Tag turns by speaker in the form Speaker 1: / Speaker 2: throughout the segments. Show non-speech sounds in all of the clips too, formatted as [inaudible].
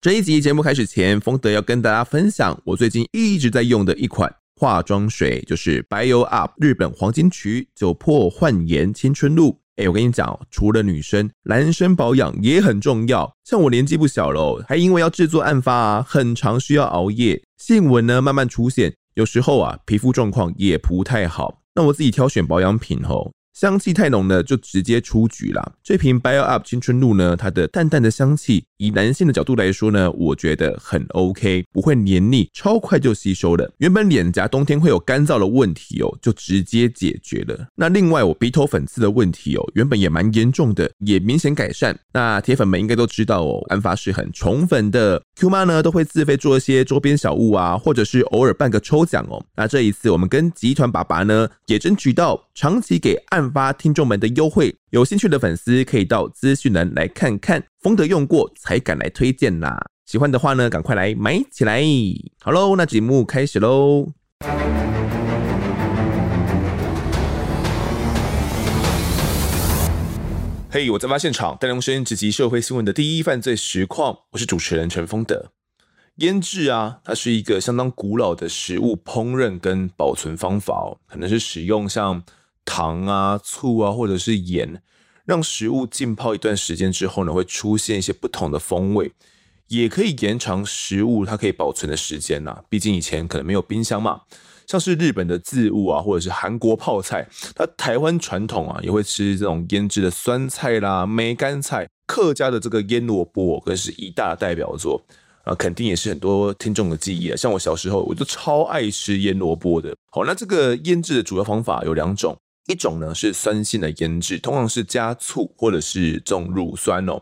Speaker 1: 这一集节目开始前，丰德要跟大家分享我最近一直在用的一款化妆水，就是 Bio Up 日本黄金曲酒粕焕颜青春露。哎，我跟你讲，除了女生，男生保养也很重要。像我年纪不小了，还因为要制作案发啊，很常需要熬夜，细纹呢慢慢出现，有时候啊皮肤状况也不太好。那我自己挑选保养品吼。香气太浓呢，就直接出局啦。这瓶 Bio Up 青春露呢，它的淡淡的香气，以男性的角度来说呢，我觉得很 OK，不会黏腻，超快就吸收了。原本脸颊冬天会有干燥的问题哦，就直接解决了。那另外我鼻头粉刺的问题哦，原本也蛮严重的，也明显改善。那铁粉们应该都知道哦，安发是很宠粉的，Q 妈呢都会自费做一些周边小物啊，或者是偶尔办个抽奖哦。那这一次我们跟集团爸爸呢，也争取到长期给发听众们的优惠，有兴趣的粉丝可以到资讯栏来看看。丰德用过才敢来推荐啦，喜欢的话呢，赶快来买起来。好喽，那节目开始喽。嘿我在发现场，带您声音直击社会新闻的第一犯罪实况。我是主持人陈丰德。腌制啊，它是一个相当古老的食物烹饪跟保存方法哦，可能是使用像。糖啊、醋啊，或者是盐，让食物浸泡一段时间之后呢，会出现一些不同的风味，也可以延长食物它可以保存的时间呐。毕竟以前可能没有冰箱嘛，像是日本的渍物啊，或者是韩国泡菜，它台湾传统啊也会吃这种腌制的酸菜啦、梅干菜，客家的这个腌萝卜更是一大代表作啊，肯定也是很多听众的记忆啊。像我小时候，我就超爱吃腌萝卜的。好，那这个腌制的主要方法有两种。一种呢是酸性的腌制，通常是加醋或者是这种乳酸哦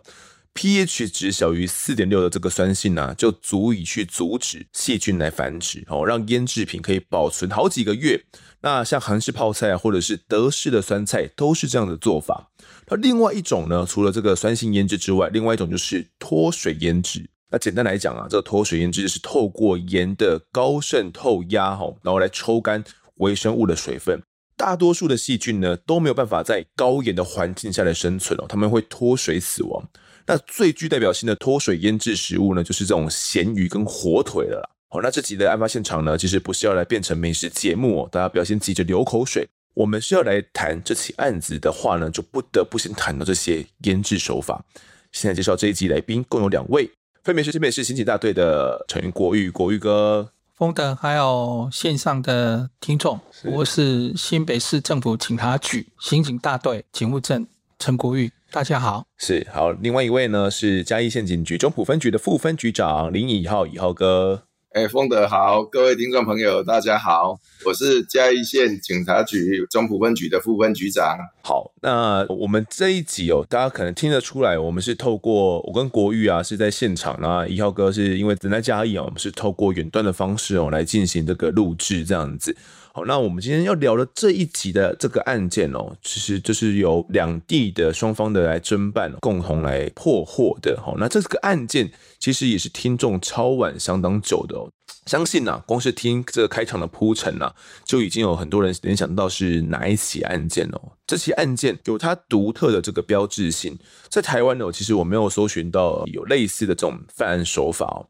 Speaker 1: ，pH 值小于四点六的这个酸性呢、就足以去阻止细菌来繁殖哦，让腌制品可以保存好几个月。那像韩式泡菜啊，或者是德式的酸菜，都是这样的做法。那另外一种呢，除了这个酸性腌制之外，另外一种就是脱水腌制。那简单来讲啊，这个脱水腌制是透过盐的高渗透压哈，然后来抽干微生物的水分。大多数的细菌呢都没有办法在高盐的环境下来生存哦，他们会脱水死亡。那最具代表性的脱水腌制食物呢，就是这种咸鱼跟火腿了啦。好，那这集的案发现场呢，其实不是要来变成美食节目哦，大家不要先急着流口水。我们是要来谈这起案子的话呢，就不得不先谈到这些腌制手法。现在介绍这一集来宾共有两位，分别是新北市刑警大队的陈国玉，国玉哥。
Speaker 2: 丰德，还有线上的听众，是我是新北市政府警察局刑警大队警务证陈国玉，大家好。
Speaker 1: 是好，另外一位呢是嘉义县警局中埔分局的副分局长林以浩，以浩哥。
Speaker 3: 哎，风德好，各位听众朋友，大家好，我是嘉义县警察局中埔分局的副分局长。
Speaker 1: 好，那我们这一集哦，大家可能听得出来，我们是透过我跟国玉啊是在现场，那一号哥是因为人在嘉义哦，我们是透过远端的方式哦来进行这个录制这样子。好，那我们今天要聊的这一集的这个案件哦，其实就是由两地的双方的来侦办，共同来破获的。好，那这个案件其实也是听众超晚相当久的哦。相信呐、啊，光是听这个开场的铺陈呐，就已经有很多人联想到是哪一起案件哦。这起案件有它独特的这个标志性，在台湾呢，其实我没有搜寻到有类似的这种犯案手法哦。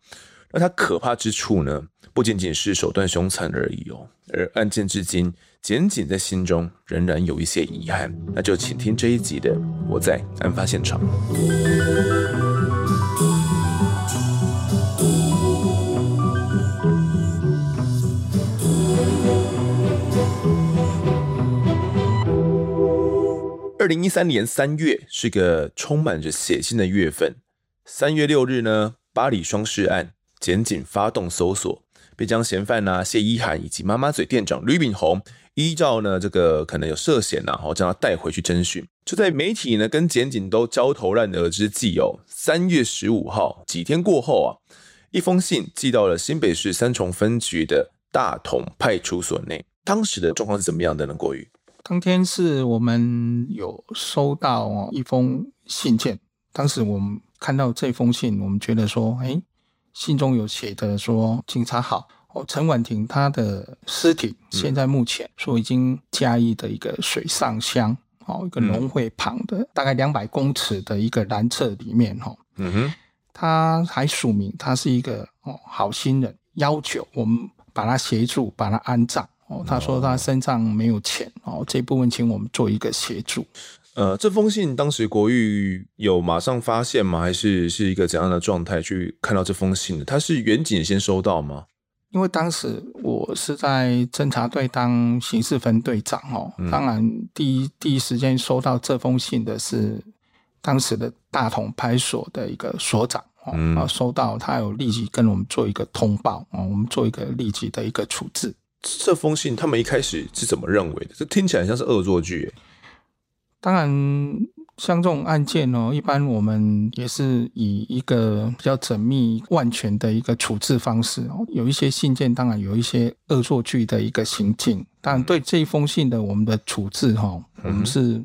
Speaker 1: 那它可怕之处呢，不仅仅是手段凶残而已哦，而案件至今，检警在心中仍然有一些遗憾。那就请听这一集的《我在案发现场》。二零一三年三月是个充满着血腥的月份。三月六日呢，巴黎双尸案。检警发动搜索，并将嫌犯呢谢依涵以及妈妈嘴店长吕炳宏依照呢这个可能有涉嫌呐，然后将他带回去侦讯。就在媒体呢跟检警都焦头烂额之际哦，三月十五号几天过后啊，一封信寄到了新北市三重分局的大同派出所内。当时的状况是怎么样的呢？国玉，
Speaker 2: 当天是我们有收到一封信件，当时我们看到这封信，我们觉得说，哎。信中有写的说：“警察好，哦，陈婉婷她的尸体现在目前说已经加义的一个水上乡，哦，一个农会旁的大概两百公尺的一个南侧里面，哦，嗯哼，他还署名他是一个哦好心人，要求我们把他协助把他安葬。哦。他说他身上没有钱哦，这部分请我们做一个协助。
Speaker 1: 呃，这封信当时国玉有马上发现吗？还是是一个怎样的状态去看到这封信的？他是远景先收到吗？
Speaker 2: 因为当时我是在侦查队当刑事分队长哦，嗯、当然第一第一时间收到这封信的是当时的大同派出所的一个所长哦，嗯、收到他有立即跟我们做一个通报哦，我们做一个立即的一个处置。
Speaker 1: 这封信他们一开始是怎么认为的？这听起来像是恶作剧。
Speaker 2: 当然。像这种案件哦，一般我们也是以一个比较缜密、万全的一个处置方式哦。有一些信件，当然有一些恶作剧的一个行径。当然，对这一封信的我们的处置哈，我们是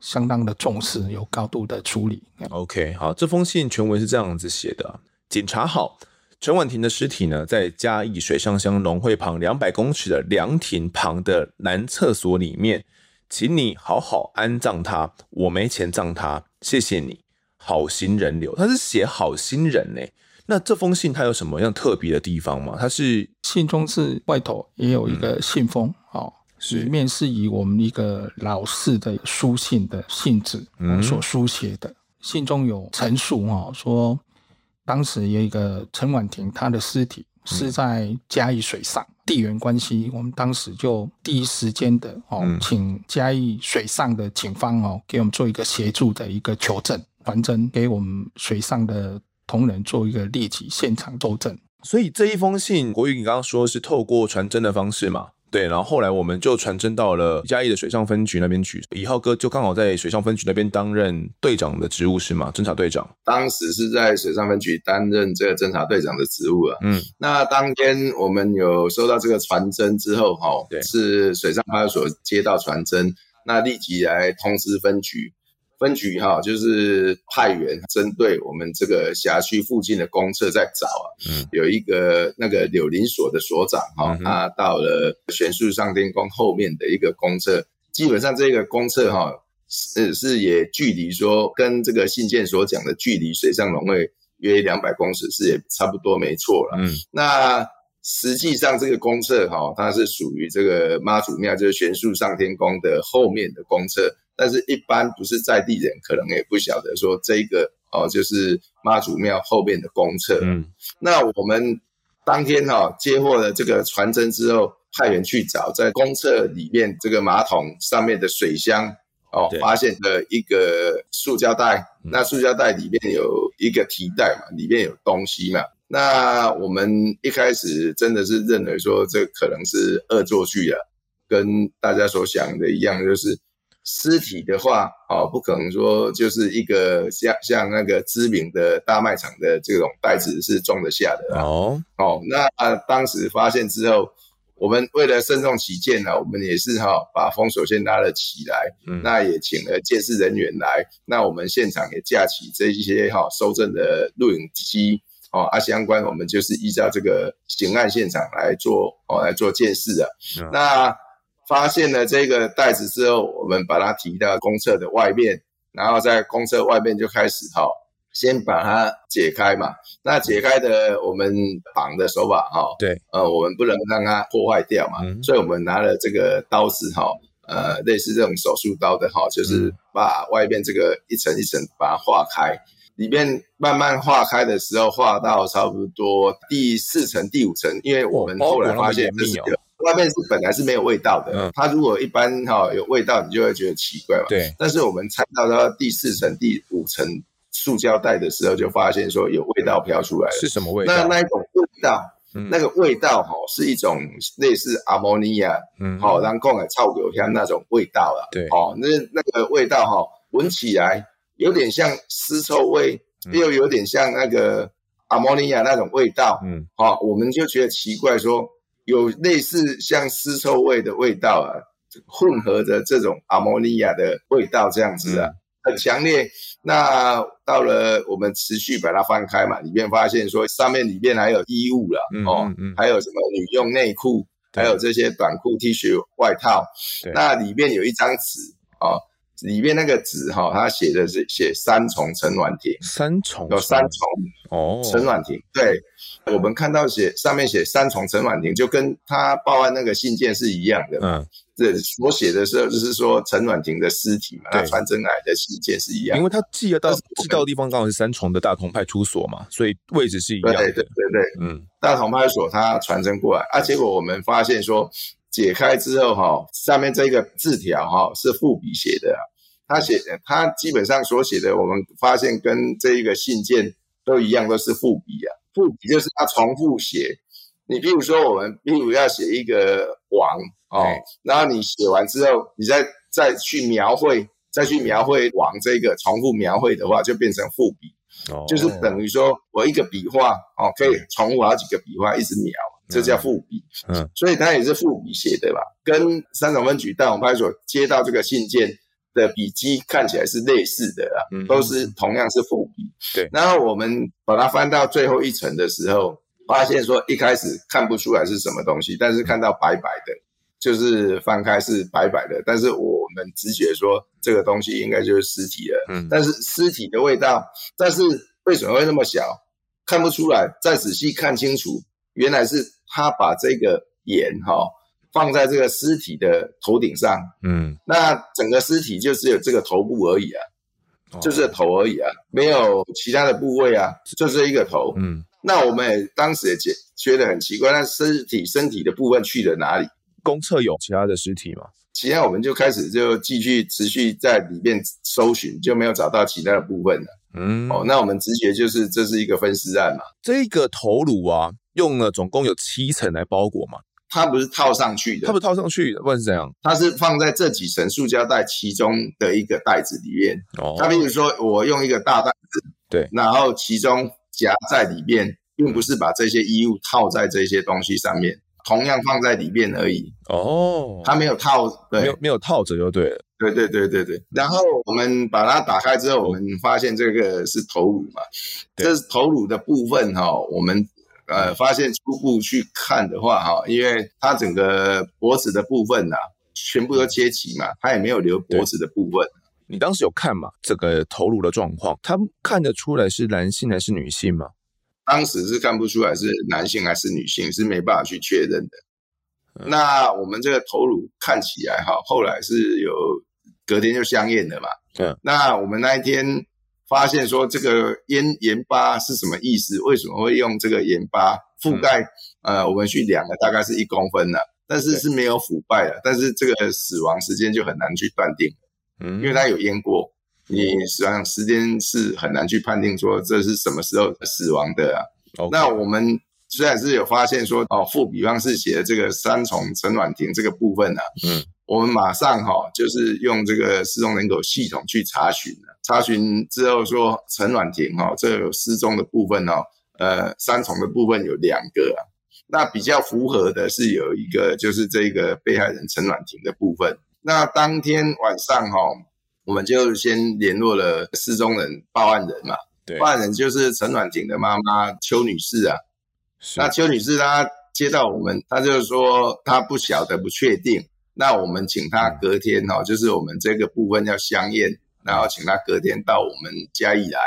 Speaker 2: 相当的重视，有高度的处理。
Speaker 1: OK，好，这封信全文是这样子写的：检查好陈婉婷的尸体呢，在嘉义水上乡农会旁两百公尺的凉亭旁的男厕所里面。请你好好安葬他，我没钱葬他，谢谢你，好心人留。他是写好心人呢，那这封信它有什么样特别的地方吗？它是
Speaker 2: 信中是外头也有一个信封，嗯、哦，里面是以我们一个老式的书信的信纸所书写的。嗯、信中有陈述哦，说当时有一个陈婉婷，她的尸体是在嘉义水上。地缘关系，我们当时就第一时间的哦，请嘉义水上的警方哦，给我们做一个协助的一个求证传真，给我们水上的同仁做一个立即现场作证。
Speaker 1: 所以这一封信，国玉你刚刚说是透过传真的方式嘛？对，然后后来我们就传真到了嘉义的水上分局那边去。以浩哥就刚好在水上分局那边担任队长的职务是吗？侦查队长。
Speaker 3: 当时是在水上分局担任这个侦查队长的职务啊。嗯。那当天我们有收到这个传真之后，哈，对，是水上派出所接到传真，那立即来通知分局。分局哈，就是派员针对我们这个辖区附近的公厕在找啊，嗯，有一个那个柳林所的所长哈，他到了玄树上天宫后面的一个公厕，基本上这个公厕哈是是也距离说跟这个信件所讲的距离水上龙会约两百公尺是也差不多没错了，嗯，那实际上这个公厕哈，它是属于这个妈祖庙，就是玄树上天宫的后面的公厕。但是，一般不是在地人，可能也不晓得说这个哦，就是妈祖庙后面的公厕。嗯，那我们当天哈、哦、接获了这个传真之后，派人去找，在公厕里面这个马桶上面的水箱哦，发现了一个塑胶袋。嗯、那塑胶袋里面有一个提袋嘛，里面有东西嘛。那我们一开始真的是认为说这可能是恶作剧了，跟大家所想的一样，就是。尸体的话，哦，不可能说就是一个像像那个知名的大卖场的这种袋子是装得下的哦。哦，那啊当时发现之后，我们为了慎重起见呢，我们也是哈把封锁线拉了起来，嗯，那也请了监视人员来，那我们现场也架起这一些哈收证的录影机，哦，啊相关我们就是依照这个刑案现场来做哦来做鉴识的，嗯、那。发现了这个袋子之后，我们把它提到公厕的外面，然后在公厕外面就开始哈，先把它解开嘛。那解开的我们绑的手法哈，对，呃，我们不能让它破坏掉嘛，嗯、所以我们拿了这个刀子哈，呃，类似这种手术刀的哈，就是把外面这个一层一层把它化开，里面慢慢化开的时候，化到差不多第四层、第五层，因为我们后来发现这是个。外面是本来是没有味道的，嗯、它如果一般哈、哦、有味道，你就会觉得奇怪嘛。对。但是我们拆到它第四层、第五层塑胶袋的时候，就发现说有味道飘出来了。是什么味道？那那一种味道，嗯、那个味道哈、哦，是一种类似阿摩尼亚，嗯，好，然后来臭油香那种味道了。对。哦，那那个味道哈、哦，闻起来有点像尸臭味，嗯、又有点像那个阿摩尼亚那种味道。嗯。好、哦，我们就觉得奇怪说。有类似像尸臭味的味道啊，混合着这种阿摩尼亚的味道，这样子啊，很强烈。那到了我们持续把它翻开嘛，里面发现说上面里面还有衣物了哦，还有什么女用内裤，还有这些短裤、T 恤、外套。那里面有一张纸哦，里面那个纸哈，它写的是写三重陈婉婷，
Speaker 1: 三重
Speaker 3: 有三重哦，陈婉婷，对，我们看到写上面写三重陈婉婷，就跟他报案那个信件是一样的，嗯，这所写的时候就是说陈婉婷的尸体嘛，他传真来的信件是一样，
Speaker 1: 因为他寄了到寄到的地方刚好是三重的大同派出所嘛，所以位置是一样的，
Speaker 3: 对对对对，嗯，大同派出所他传真过来啊，结果我们发现说解开之后哈，上面这个字条哈是复笔写的。他写的，他基本上所写的，我们发现跟这一个信件都一样，都是复笔啊。复笔就是要重复写。你比如说，我们比如要写一个王哦，然后你写完之后，你再再去描绘，再去描绘王这个重复描绘的话，就变成复笔，哦，就是等于说我一个笔画哦，可以重复好几个笔画一直描，这叫复笔。嗯，所以他也是复笔写的吧？跟三重分局大同派出所接到这个信件。的笔迹看起来是类似的啊，都是同样是复笔。对，然后我们把它翻到最后一层的时候，发现说一开始看不出来是什么东西，但是看到白白的，就是翻开是白白的，但是我们直觉说这个东西应该就是尸体了。嗯，但是尸体的味道，但是为什么会那么小，看不出来？再仔细看清楚，原来是他把这个盐哈。放在这个尸体的头顶上，嗯，那整个尸体就只有这个头部而已啊，哦、就是头而已啊，没有其他的部位啊，就是一个头，嗯，那我们也当时也觉觉得很奇怪，那尸体身体的部分去了哪里？
Speaker 1: 公厕有其他的尸体吗？
Speaker 3: 其他我们就开始就继续持续在里面搜寻，就没有找到其他的部分了，嗯，哦，那我们直觉就是这是一个分尸案嘛，
Speaker 1: 这个头颅啊，用了总共有七层来包裹嘛。
Speaker 3: 它不是套上去的，
Speaker 1: 它不是套上去的，不然是怎样？
Speaker 3: 它是放在这几层塑胶袋其中的一个袋子里面。哦，它比如说我用一个大袋子，对，然后其中夹在里面，并不是把这些衣物套在这些东西上面，同样放在里面而已。哦，它没有套，对，
Speaker 1: 没有没有套着就对了。
Speaker 3: 对对对对对。然后我们把它打开之后，我们发现这个是头颅嘛，这是头颅的部分哈，我们。呃，发现初步去看的话，哈，因为它整个脖子的部分呐、啊，全部都切齐嘛，它也没有留脖子的部分。
Speaker 1: 你当时有看嘛？这个头颅的状况，他看得出来是男性还是女性吗？
Speaker 3: 当时是看不出来是男性还是女性，是没办法去确认的。嗯、那我们这个头颅看起来哈，后来是有隔天就相验的嘛。嗯，那我们那一天。发现说这个盐盐巴是什么意思？为什么会用这个盐巴覆盖？嗯、呃，我们去量了，大概是一公分了，但是是没有腐败的。但是这个死亡时间就很难去断定，嗯，因为它有腌过，你实际上时间是很难去判定说这是什么时候死亡的啊。那我们虽然是有发现说哦，复比方是写的这个三重陈婉婷这个部分啊，嗯。我们马上哈，就是用这个失踪人口系统去查询了。查询之后说，陈婉婷哈，这有失踪的部分哦，呃，三重的部分有两个啊。那比较符合的是有一个，就是这个被害人陈婉婷的部分。那当天晚上哈，我们就先联络了失踪人报案人嘛。对，报案人就是陈婉婷的妈妈邱女士啊。是那邱女士她接到我们，她就是说她不晓得，不确定。那我们请她隔天哈，就是我们这个部分要相验，然后请他隔天到我们嘉义来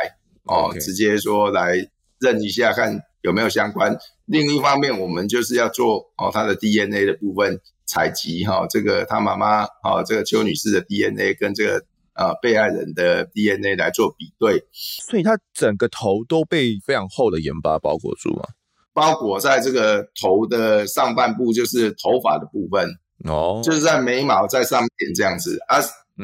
Speaker 3: 哦.直接说来认一下看有没有相关。另一方面，我们就是要做哦他的 DNA 的部分采集哈，这个他妈妈哦这个邱女士的 DNA 跟这个呃被害人的 DNA 来做比对。
Speaker 1: 所以他整个头都被非常厚的盐巴包裹住啊，
Speaker 3: 包裹在这个头的上半部，就是头发的部分。哦，就是在眉毛在上面这样子啊，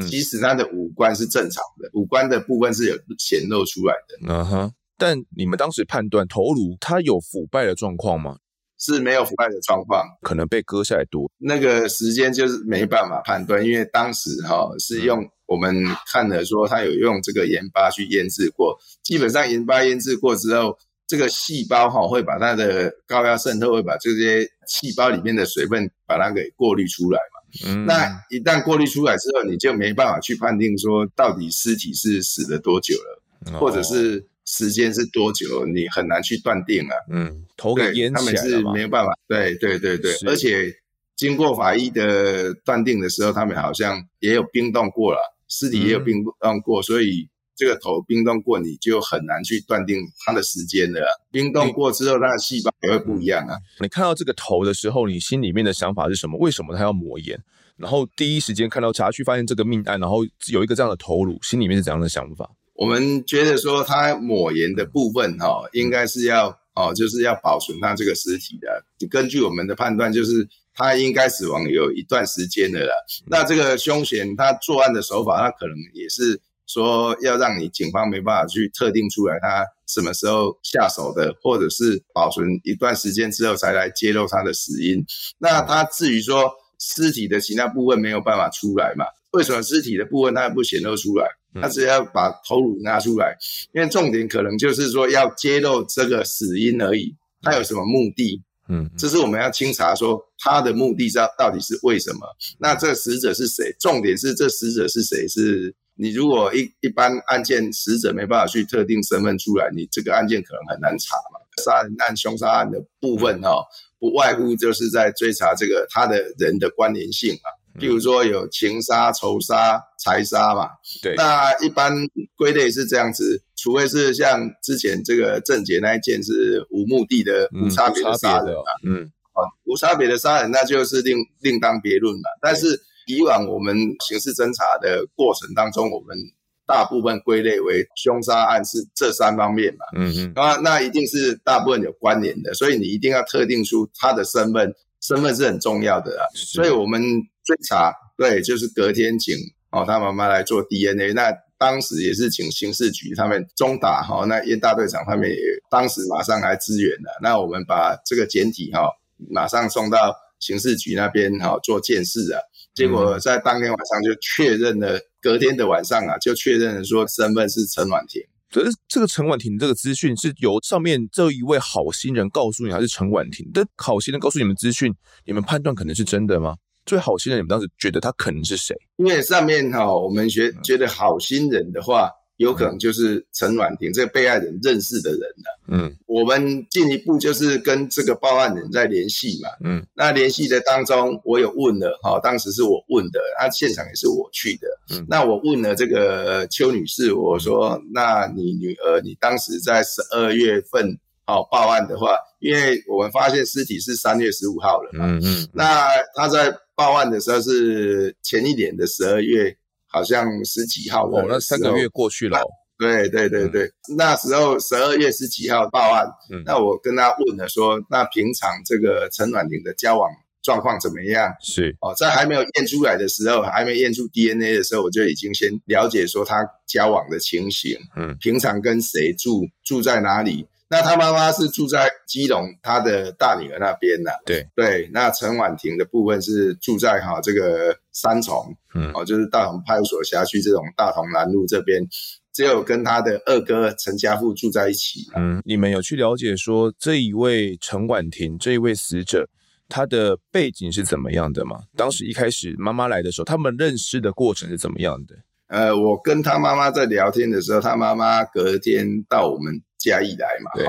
Speaker 3: 其实他的五官是正常的，嗯、五官的部分是有显露出来的。嗯
Speaker 1: 哼，但你们当时判断头颅它有腐败的状况吗？
Speaker 3: 是没有腐败的状况，
Speaker 1: 可能被割下来多。
Speaker 3: 那个时间就是没办法判断，因为当时哈、哦、是用我们看了说他有用这个盐巴去腌制过，基本上盐巴腌制过之后。这个细胞哈会把它的高压渗透，会把这些细胞里面的水分把它给过滤出来嘛。嗯，那一旦过滤出来之后，你就没办法去判定说到底尸体是死了多久了，或者是时间是多久，你很难去断定啊。嗯，
Speaker 1: 头给淹起来了。
Speaker 3: 他们是没有办法。对对对对，而且经过法医的断定的时候，他们好像也有冰冻过了。尸体也有冰冻过，嗯、所以这个头冰冻过，你就很难去断定它的时间了。冰冻过之后，它的细胞也会不一样啊。
Speaker 1: 你看到这个头的时候，你心里面的想法是什么？为什么他要抹盐？然后第一时间看到查去发现这个命案，然后有一个这样的头颅，心里面是怎样的想法？
Speaker 3: 我们觉得说，他抹盐的部分哈、哦，应该是要哦，就是要保存他这个尸体的。根据我们的判断，就是他应该死亡有一段时间的了。那这个凶嫌他作案的手法，他可能也是说要让你警方没办法去特定出来他什么时候下手的，或者是保存一段时间之后才来揭露他的死因。那他至于说。尸体的其他部分没有办法出来嘛？为什么尸体的部分它不显露出来？他只要把头颅拿出来，因为重点可能就是说要揭露这个死因而已。他有什么目的？嗯，这是我们要清查说他的目的是到底是为什么？那这个死者是谁？重点是这死者是谁？是你如果一一般案件死者没办法去特定身份出来，你这个案件可能很难查嘛。杀人案、凶杀案的部分哈、哦。不外乎就是在追查这个他的人的关联性啊，譬如说有情杀、仇杀、财杀嘛。对，那一般归类是这样子，除非是像之前这个郑捷那一件是无目的的、无差别的杀人嘛。嗯，啊，无差别的杀人那就是另另当别论嘛。但是以往我们刑事侦查的过程当中，我们。大部分归类为凶杀案是这三方面嘛，嗯嗯，啊，那一定是大部分有关联的，所以你一定要特定出他的身份，身份是很重要的啊。所以我们追查，对，就是隔天请哦他妈妈来做 DNA，那当时也是请刑事局他们中打哈，那燕大队长他们也当时马上来支援了，那我们把这个简体哈马上送到刑事局那边哈做鉴识啊。结果在当天晚上就确认了，隔天的晚上啊，就确认了说身份是陈婉婷。
Speaker 1: 可是这个陈婉婷这个资讯是由上面这一位好心人告诉你，还是陈婉婷的好心人告诉你们资讯？你们判断可能是真的吗？最好心人，你们当时觉得他可能是谁？
Speaker 3: 因为上面哈，我们觉觉得好心人的话。有可能就是陈婉婷这个被害人认识的人了。嗯，我们进一步就是跟这个报案人在联系嘛。嗯，那联系的当中，我有问了哈，当时是我问的，那现场也是我去的。嗯，那我问了这个邱女士，我说：“那你女儿，你当时在十二月份哦报案的话，因为我们发现尸体是三月十五号了嘛。嗯嗯，那她在报案的时候是前一年的十二月。”好像十几号哦，
Speaker 1: 那三个月过去了。
Speaker 3: 对对对对，嗯、那时候十二月十几号报案，嗯、那我跟他问了说，那平常这个陈婉玲的交往状况怎么样？
Speaker 1: 是
Speaker 3: 哦，在还没有验出来的时候，还没验出 DNA 的时候，我就已经先了解说他交往的情形，嗯，平常跟谁住，住在哪里。那他妈妈是住在基隆，他的大女儿那边呢？
Speaker 1: 对
Speaker 3: 对，那陈婉婷的部分是住在哈这个三重，嗯，哦，就是大同派出所辖区这种大同南路这边，只有跟他的二哥陈家富住在一起。
Speaker 1: 嗯，你们有去了解说这一位陈婉婷这一位死者他的背景是怎么样的吗？当时一开始妈妈来的时候，他们认识的过程是怎么样的？
Speaker 3: 呃，我跟他妈妈在聊天的时候，他妈妈隔天到我们。嘉义来嘛，哈。对，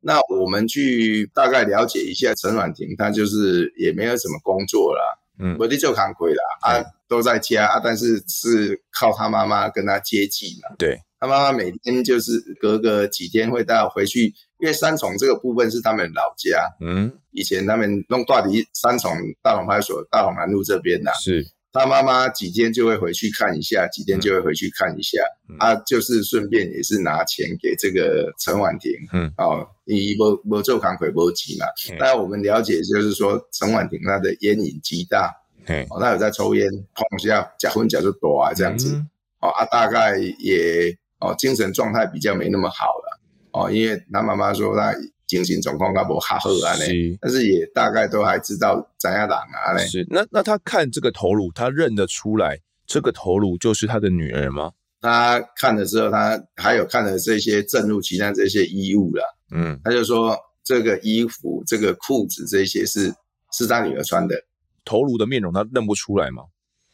Speaker 3: 那我们去大概了解一下陈婉婷，她就是也没有什么工作啦，嗯，我的就扛亏啦，啊，都在家啊，但是是靠她妈妈跟她接济嘛，
Speaker 1: 对，
Speaker 3: 他妈妈每天就是隔个几天会带我回去，因为三重这个部分是他们老家，嗯，以前他们弄大理三重大同派出所大同南路这边呐，
Speaker 1: 是。
Speaker 3: 他妈妈几天就会回去看一下，几天就会回去看一下，他、嗯。啊、就是顺便也是拿钱给这个陈婉婷，嗯，哦，你不不做扛亏不急嘛。那、嗯、我们了解就是说，陈婉婷她的烟瘾极大，嗯、哦，她有在抽烟，碰一下假婚假就多啊这样子，嗯、哦啊，大概也哦精神状态比较没那么好了，哦，因为他妈妈说他。精神状况较无较好啊，是，但是也大概都还知道怎样人啊嘞。
Speaker 1: 是，那那他看这个头颅，他认得出来这个头颅就是他的女儿吗？
Speaker 3: 他看了之后，他还有看了这些证物，其他这些衣物了。嗯，他就说这个衣服、这个裤子这些是是他女儿穿的。
Speaker 1: 头颅的面容他认不出来吗？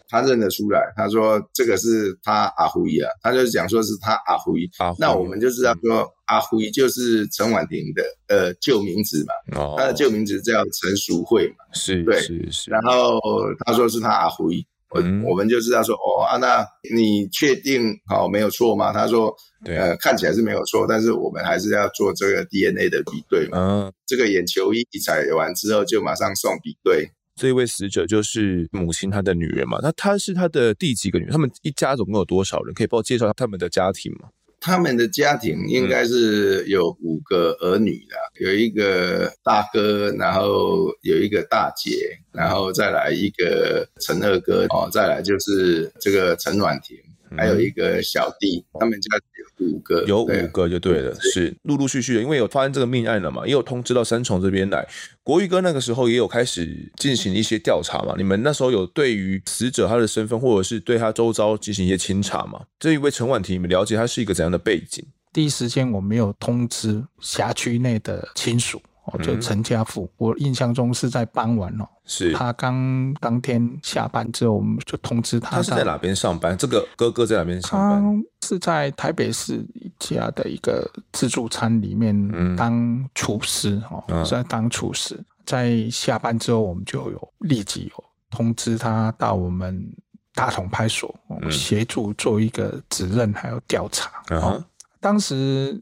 Speaker 3: 他认得出来，他说这个是他阿辉啊，他就讲说是他阿辉。那我们就知道说、嗯、阿辉就是陈婉婷的呃旧名字嘛，哦、他的旧名字叫陈淑慧嘛，
Speaker 1: 是，
Speaker 3: 对，
Speaker 1: 是是。
Speaker 3: 然后他说是他阿辉，我、嗯、我们就知道说，哦啊，那你确定好、哦、没有错吗？他说，对呃，看起来是没有错，但是我们还是要做这个 DNA 的比对嘛。嗯，这个眼球一采完之后，就马上送比对。
Speaker 1: 这一位死者就是母亲她的女人嘛？那她是她的第几个女人？他们一家总共有多少人？可以帮我介绍他们的家庭吗？
Speaker 3: 他们的家庭应该是有五个儿女的，有一个大哥，然后有一个大姐，然后再来一个陈二哥，哦，再来就是这个陈婉婷。还有一个小弟，他们家有五个，
Speaker 1: 有五个就对了，对是陆陆续续的，因为有发生这个命案了嘛，也有通知到三重这边来。国玉哥那个时候也有开始进行一些调查嘛，你们那时候有对于死者他的身份，或者是对他周遭进行一些清查嘛？这一位陈婉婷，你们了解他是一个怎样的背景？
Speaker 2: 第一时间我没有通知辖区内的亲属。哦，就陈家富，嗯、我印象中是在傍晚哦，
Speaker 1: 是
Speaker 2: 他刚当天下班之后，我们就通知他。
Speaker 1: 他是在哪边上班？这个哥哥在哪边上班？
Speaker 2: 他是在台北市一家的一个自助餐里面当厨师哦，嗯、在当厨师。在下班之后，我们就有立即有通知他到我们大同派出所，嗯、协助做一个指认还有调查。当时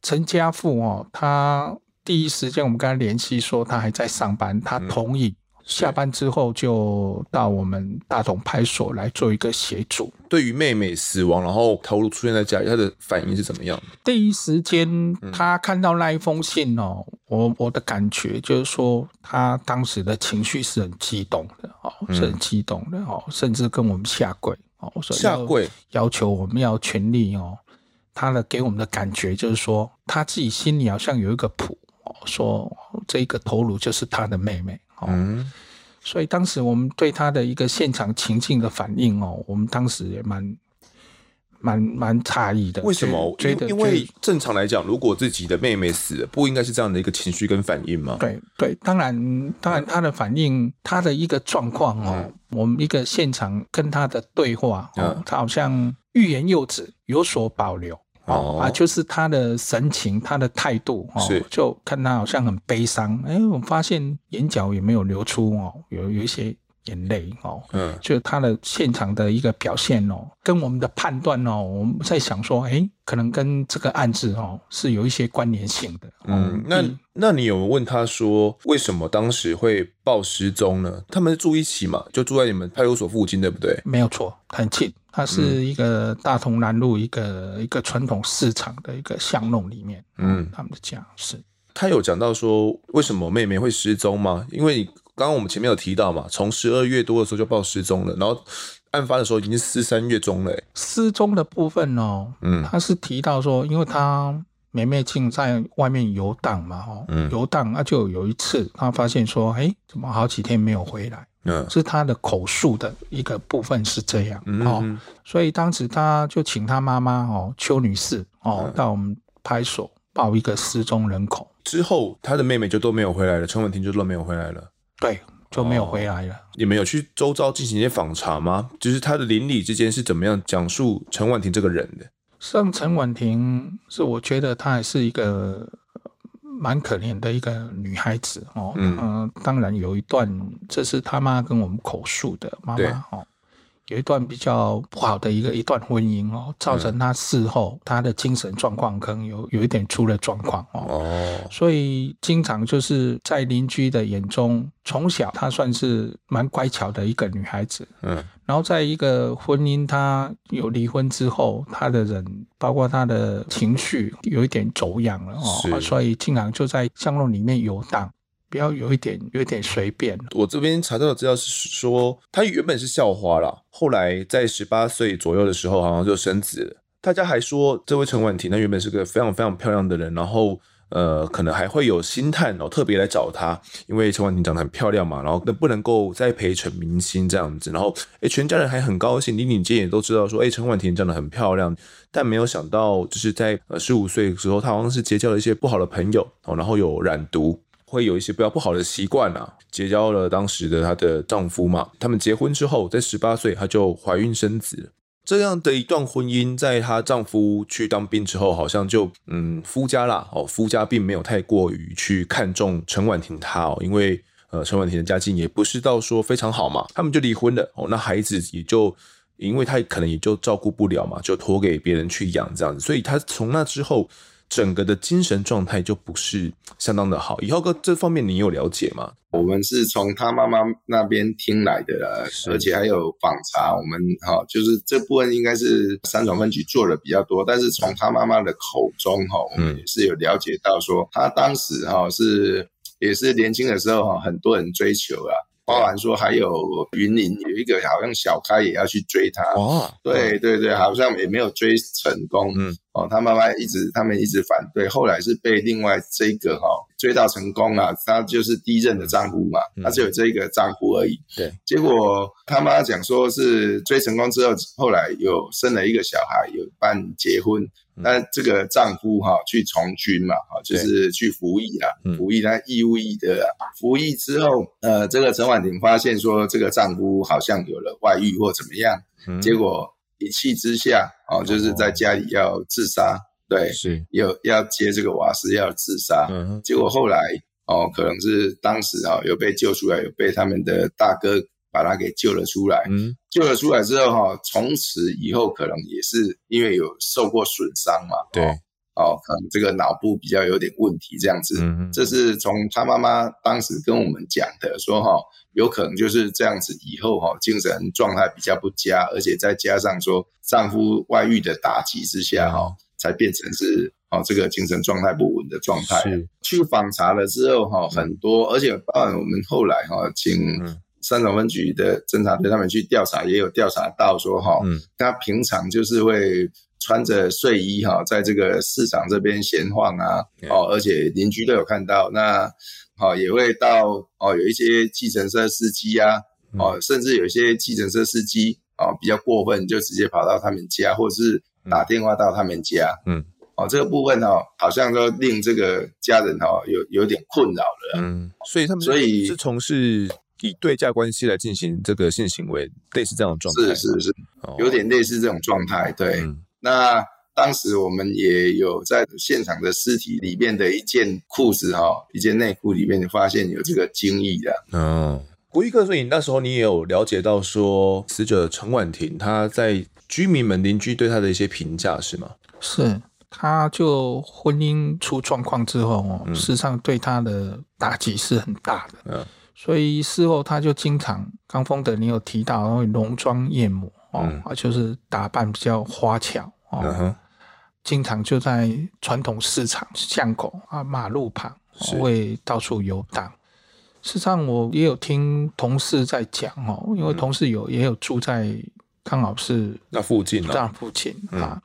Speaker 2: 陈家富哦，他。第一时间，我们跟他联系，说他还在上班，他同意下班之后就到我们大同派出所来做一个协助。
Speaker 1: 对于妹妹死亡，然后头颅出现在家里，他的反应是怎么样？
Speaker 2: 第一时间，他看到那一封信哦，我我的感觉就是说，他当时的情绪是很激动的哦，是很激动的哦，甚至跟我们下跪哦，说
Speaker 1: 下跪
Speaker 2: 要求我们要全力哦。他的给我们的感觉就是说，他自己心里好像有一个谱。说这个头颅就是他的妹妹，嗯，所以当时我们对他的一个现场情境的反应哦，我们当时也蛮蛮蛮诧异的。
Speaker 1: 为什么？觉得因为正常来讲，如果自己的妹妹死了，不应该是这样的一个情绪跟反应吗？
Speaker 2: 对对，当然当然他的反应，他的一个状况哦，我们一个现场跟他的对话哦，他好像欲言又止，有所保留。哦啊，就是他的神情，他的态度哦，是就看他好像很悲伤。哎，我发现眼角也没有流出哦，有有一些眼泪哦。嗯，就他的现场的一个表现哦，跟我们的判断哦，我们在想说，哎，可能跟这个案子哦是有一些关联性的。
Speaker 1: 嗯，那那你有问他说，为什么当时会报失踪呢？他们住一起嘛，就住在你们派出所附近，对不对？
Speaker 2: 没有错，很近。它是一个大同南路一个、嗯、一个传统市场的一个巷弄里面，嗯，他们的家是。
Speaker 1: 他有讲到说为什么妹妹会失踪吗？因为刚刚我们前面有提到嘛，从十二月多的时候就报失踪了，然后案发的时候已经是三月中了。
Speaker 2: 失踪的部分哦，嗯，他是提到说，因为他妹妹竟在外面游荡嘛，哦，嗯，游荡，那就有一次他发现说，哎，怎么好几天没有回来？嗯，是他的口述的一个部分是这样，嗯、哦，所以当时他就请他妈妈哦，邱女士哦，嗯、到我们派出所报一个失踪人口。
Speaker 1: 之后，他的妹妹就都没有回来了，陈婉婷就都没有回来了。
Speaker 2: 对，就没有回来了。哦、你
Speaker 1: 们有去周遭进行一些访查吗？就是他的邻里之间是怎么样讲述陈婉婷这个人的？
Speaker 2: 像陈婉婷，是我觉得她还是一个。蛮可怜的一个女孩子哦，嗯、呃，当然有一段，这是他妈跟我们口述的妈妈哦。有一段比较不好的一个一段婚姻哦，造成他事后他的精神状况可能有有一点出了状况哦，所以经常就是在邻居的眼中，从小她算是蛮乖巧的一个女孩子，嗯，然后在一个婚姻她有离婚之后，她的人包括她的情绪有一点走样了哦，所以经常就在巷弄里面游荡。不要有一点，有一点随便。
Speaker 1: 我这边查到的资料是说，她原本是校花啦，后来在十八岁左右的时候，好像就生子了。大家还说，这位陈婉婷，她原本是个非常非常漂亮的人，然后呃，可能还会有星探哦，特别来找她，因为陈婉婷长得很漂亮嘛，然后能不能够栽培成明星这样子，然后诶，全家人还很高兴，邻里间也都知道说，诶，陈婉婷长得很漂亮，但没有想到，就是在呃十五岁的时候，她好像是结交了一些不好的朋友哦，然后有染毒。会有一些比较不好的习惯啊，结交了当时的她的丈夫嘛。他们结婚之后，在十八岁，她就怀孕生子。这样的一段婚姻，在她丈夫去当兵之后，好像就嗯，夫家啦哦，夫家并没有太过于去看重陈婉婷她哦，因为呃陈婉婷的家境也不是到说非常好嘛，他们就离婚了哦。那孩子也就因为他可能也就照顾不了嘛，就托给别人去养这样子，所以他从那之后。整个的精神状态就不是相当的好。以后哥这方面你有了解吗？
Speaker 3: 我们是从他妈妈那边听来的，而且还有访查。我们哈，就是这部分应该是三重分局做的比较多，但是从他妈妈的口中哈，我们也是有了解到说，他当时哈是也是年轻的时候哈，很多人追求啊。包含说还有云林有一个好像小开也要去追他。哦，对对对，好像也没有追成功，嗯。哦，他妈妈一直他们一直反对，后来是被另外这个哈追到成功了，他就是第一任的丈夫嘛，他只有这一个丈夫而已，对，结果他妈讲说是追成功之后，后来有生了一个小孩，有办结婚。那这个丈夫哈去从军嘛，哈就是去服役啊，服役他义务役的，服役之后，呃，这个陈婉婷发现说这个丈夫好像有了外遇或怎么样，结果一气之下，哦，就是在家里要自杀，对，是，有要接这个瓦斯要自杀，结果后来哦，可能是当时啊有被救出来，有被他们的大哥。把他给救了出来，嗯，救了出来之后哈，从此以后可能也是因为有受过损伤嘛，对，哦，可能这个脑部比较有点问题这样子，嗯，这是从他妈妈当时跟我们讲的，说哈，有可能就是这样子，以后哈精神状态比较不佳，而且再加上说丈夫外遇的打击之下哈，才变成是哦这个精神状态不稳的状态。去访查了之后哈，很多，而且包括我们后来哈请。三总分局的侦查队他们去调查，也有调查到说，哈，嗯，他平常就是会穿着睡衣，哈，在这个市场这边闲晃啊，哦，而且邻居都有看到，那，好，也会到，哦，有一些计程车司机啊，哦，甚至有一些计程车司机，哦，比较过分，就直接跑到他们家，或者是打电话到他们家，嗯，哦，这个部分哦，好像都令这个家人哈有有点困扰了，
Speaker 1: 嗯，所以他们所以是从事。以对价关系来进行这个性行为，类似这样的状态，
Speaker 3: 是是是，有点类似这种状态。对，嗯、那当时我们也有在现场的尸体里面的一件裤子哈，一件内裤里面发现有这个精液的。
Speaker 1: 嗯，国玉哥，所以那时候你也有了解到说，死者陈婉婷她在居民们邻居对他的一些评价是吗？
Speaker 2: 是，他就婚姻出状况之后哦，嗯、事实上对他的打击是很大的。嗯。所以事后他就经常，刚峰德你有提到，然后浓妆艳抹哦，嗯、就是打扮比较花俏哦，嗯、经常就在传统市场巷口啊、马路旁是会到处游荡。事实上，我也有听同事在讲哦，因为同事有也有住在刚好是
Speaker 1: 那附近，
Speaker 2: 那附近啊。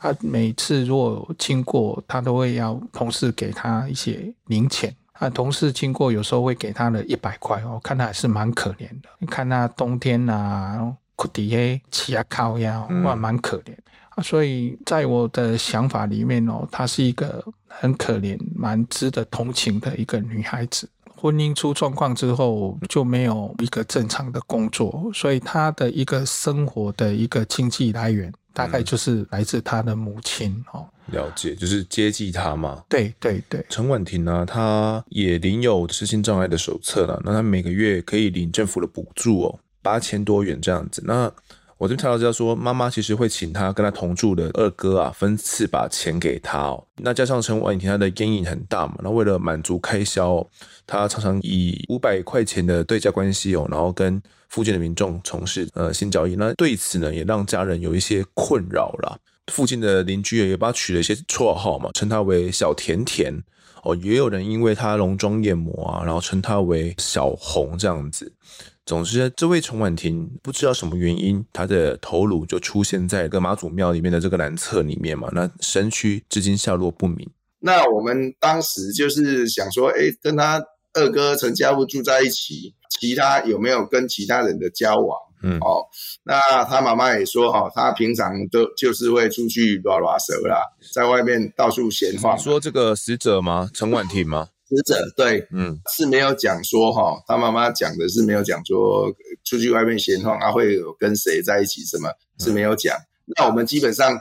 Speaker 2: 他每次如果经过，他都会要同事给他一些零钱。啊，同事经过有时候会给他的一百块哦，看他还是蛮可怜的。你看他冬天呐，苦底下起啊靠呀，哇，蛮可怜啊。所以在我的想法里面哦，她是一个很可怜、蛮值得同情的一个女孩子。婚姻出状况之后，就没有一个正常的工作，所以他的一个生活的一个经济来源，大概就是来自他的母亲哦。
Speaker 1: 了解，就是接济他嘛。
Speaker 2: 对对对，
Speaker 1: 陈婉婷呢，她也领有身心障碍的手册了。那她每个月可以领政府的补助哦，八千多元这样子。那我这边查到知道说，妈妈其实会请他跟他同住的二哥啊，分次把钱给他哦。那加上陈婉婷她的烟瘾很大嘛，那为了满足开销哦，她常常以五百块钱的对价关系哦，然后跟附近的民众从事呃性交易。那对此呢，也让家人有一些困扰了。附近的邻居也帮他取了一些绰号嘛，称他为小甜甜哦，也有人因为他浓妆艳抹啊，然后称他为小红这样子。总之，这位陈婉婷不知道什么原因，她的头颅就出现在一个妈祖庙里面的这个男厕里面嘛，那身躯至今下落不明。
Speaker 3: 那我们当时就是想说，哎，跟他二哥陈家富住在一起，其他有没有跟其他人的交往？嗯，哦，那他妈妈也说，哈，他平常都就是会出去拉拉蛇啦，在外面到处闲晃。
Speaker 1: 说这个死者吗？陈婉婷吗？
Speaker 3: 死者对，嗯，是没有讲说，哈，他妈妈讲的是没有讲说出去外面闲晃啊，会有跟谁在一起，什么是没有讲。嗯、那我们基本上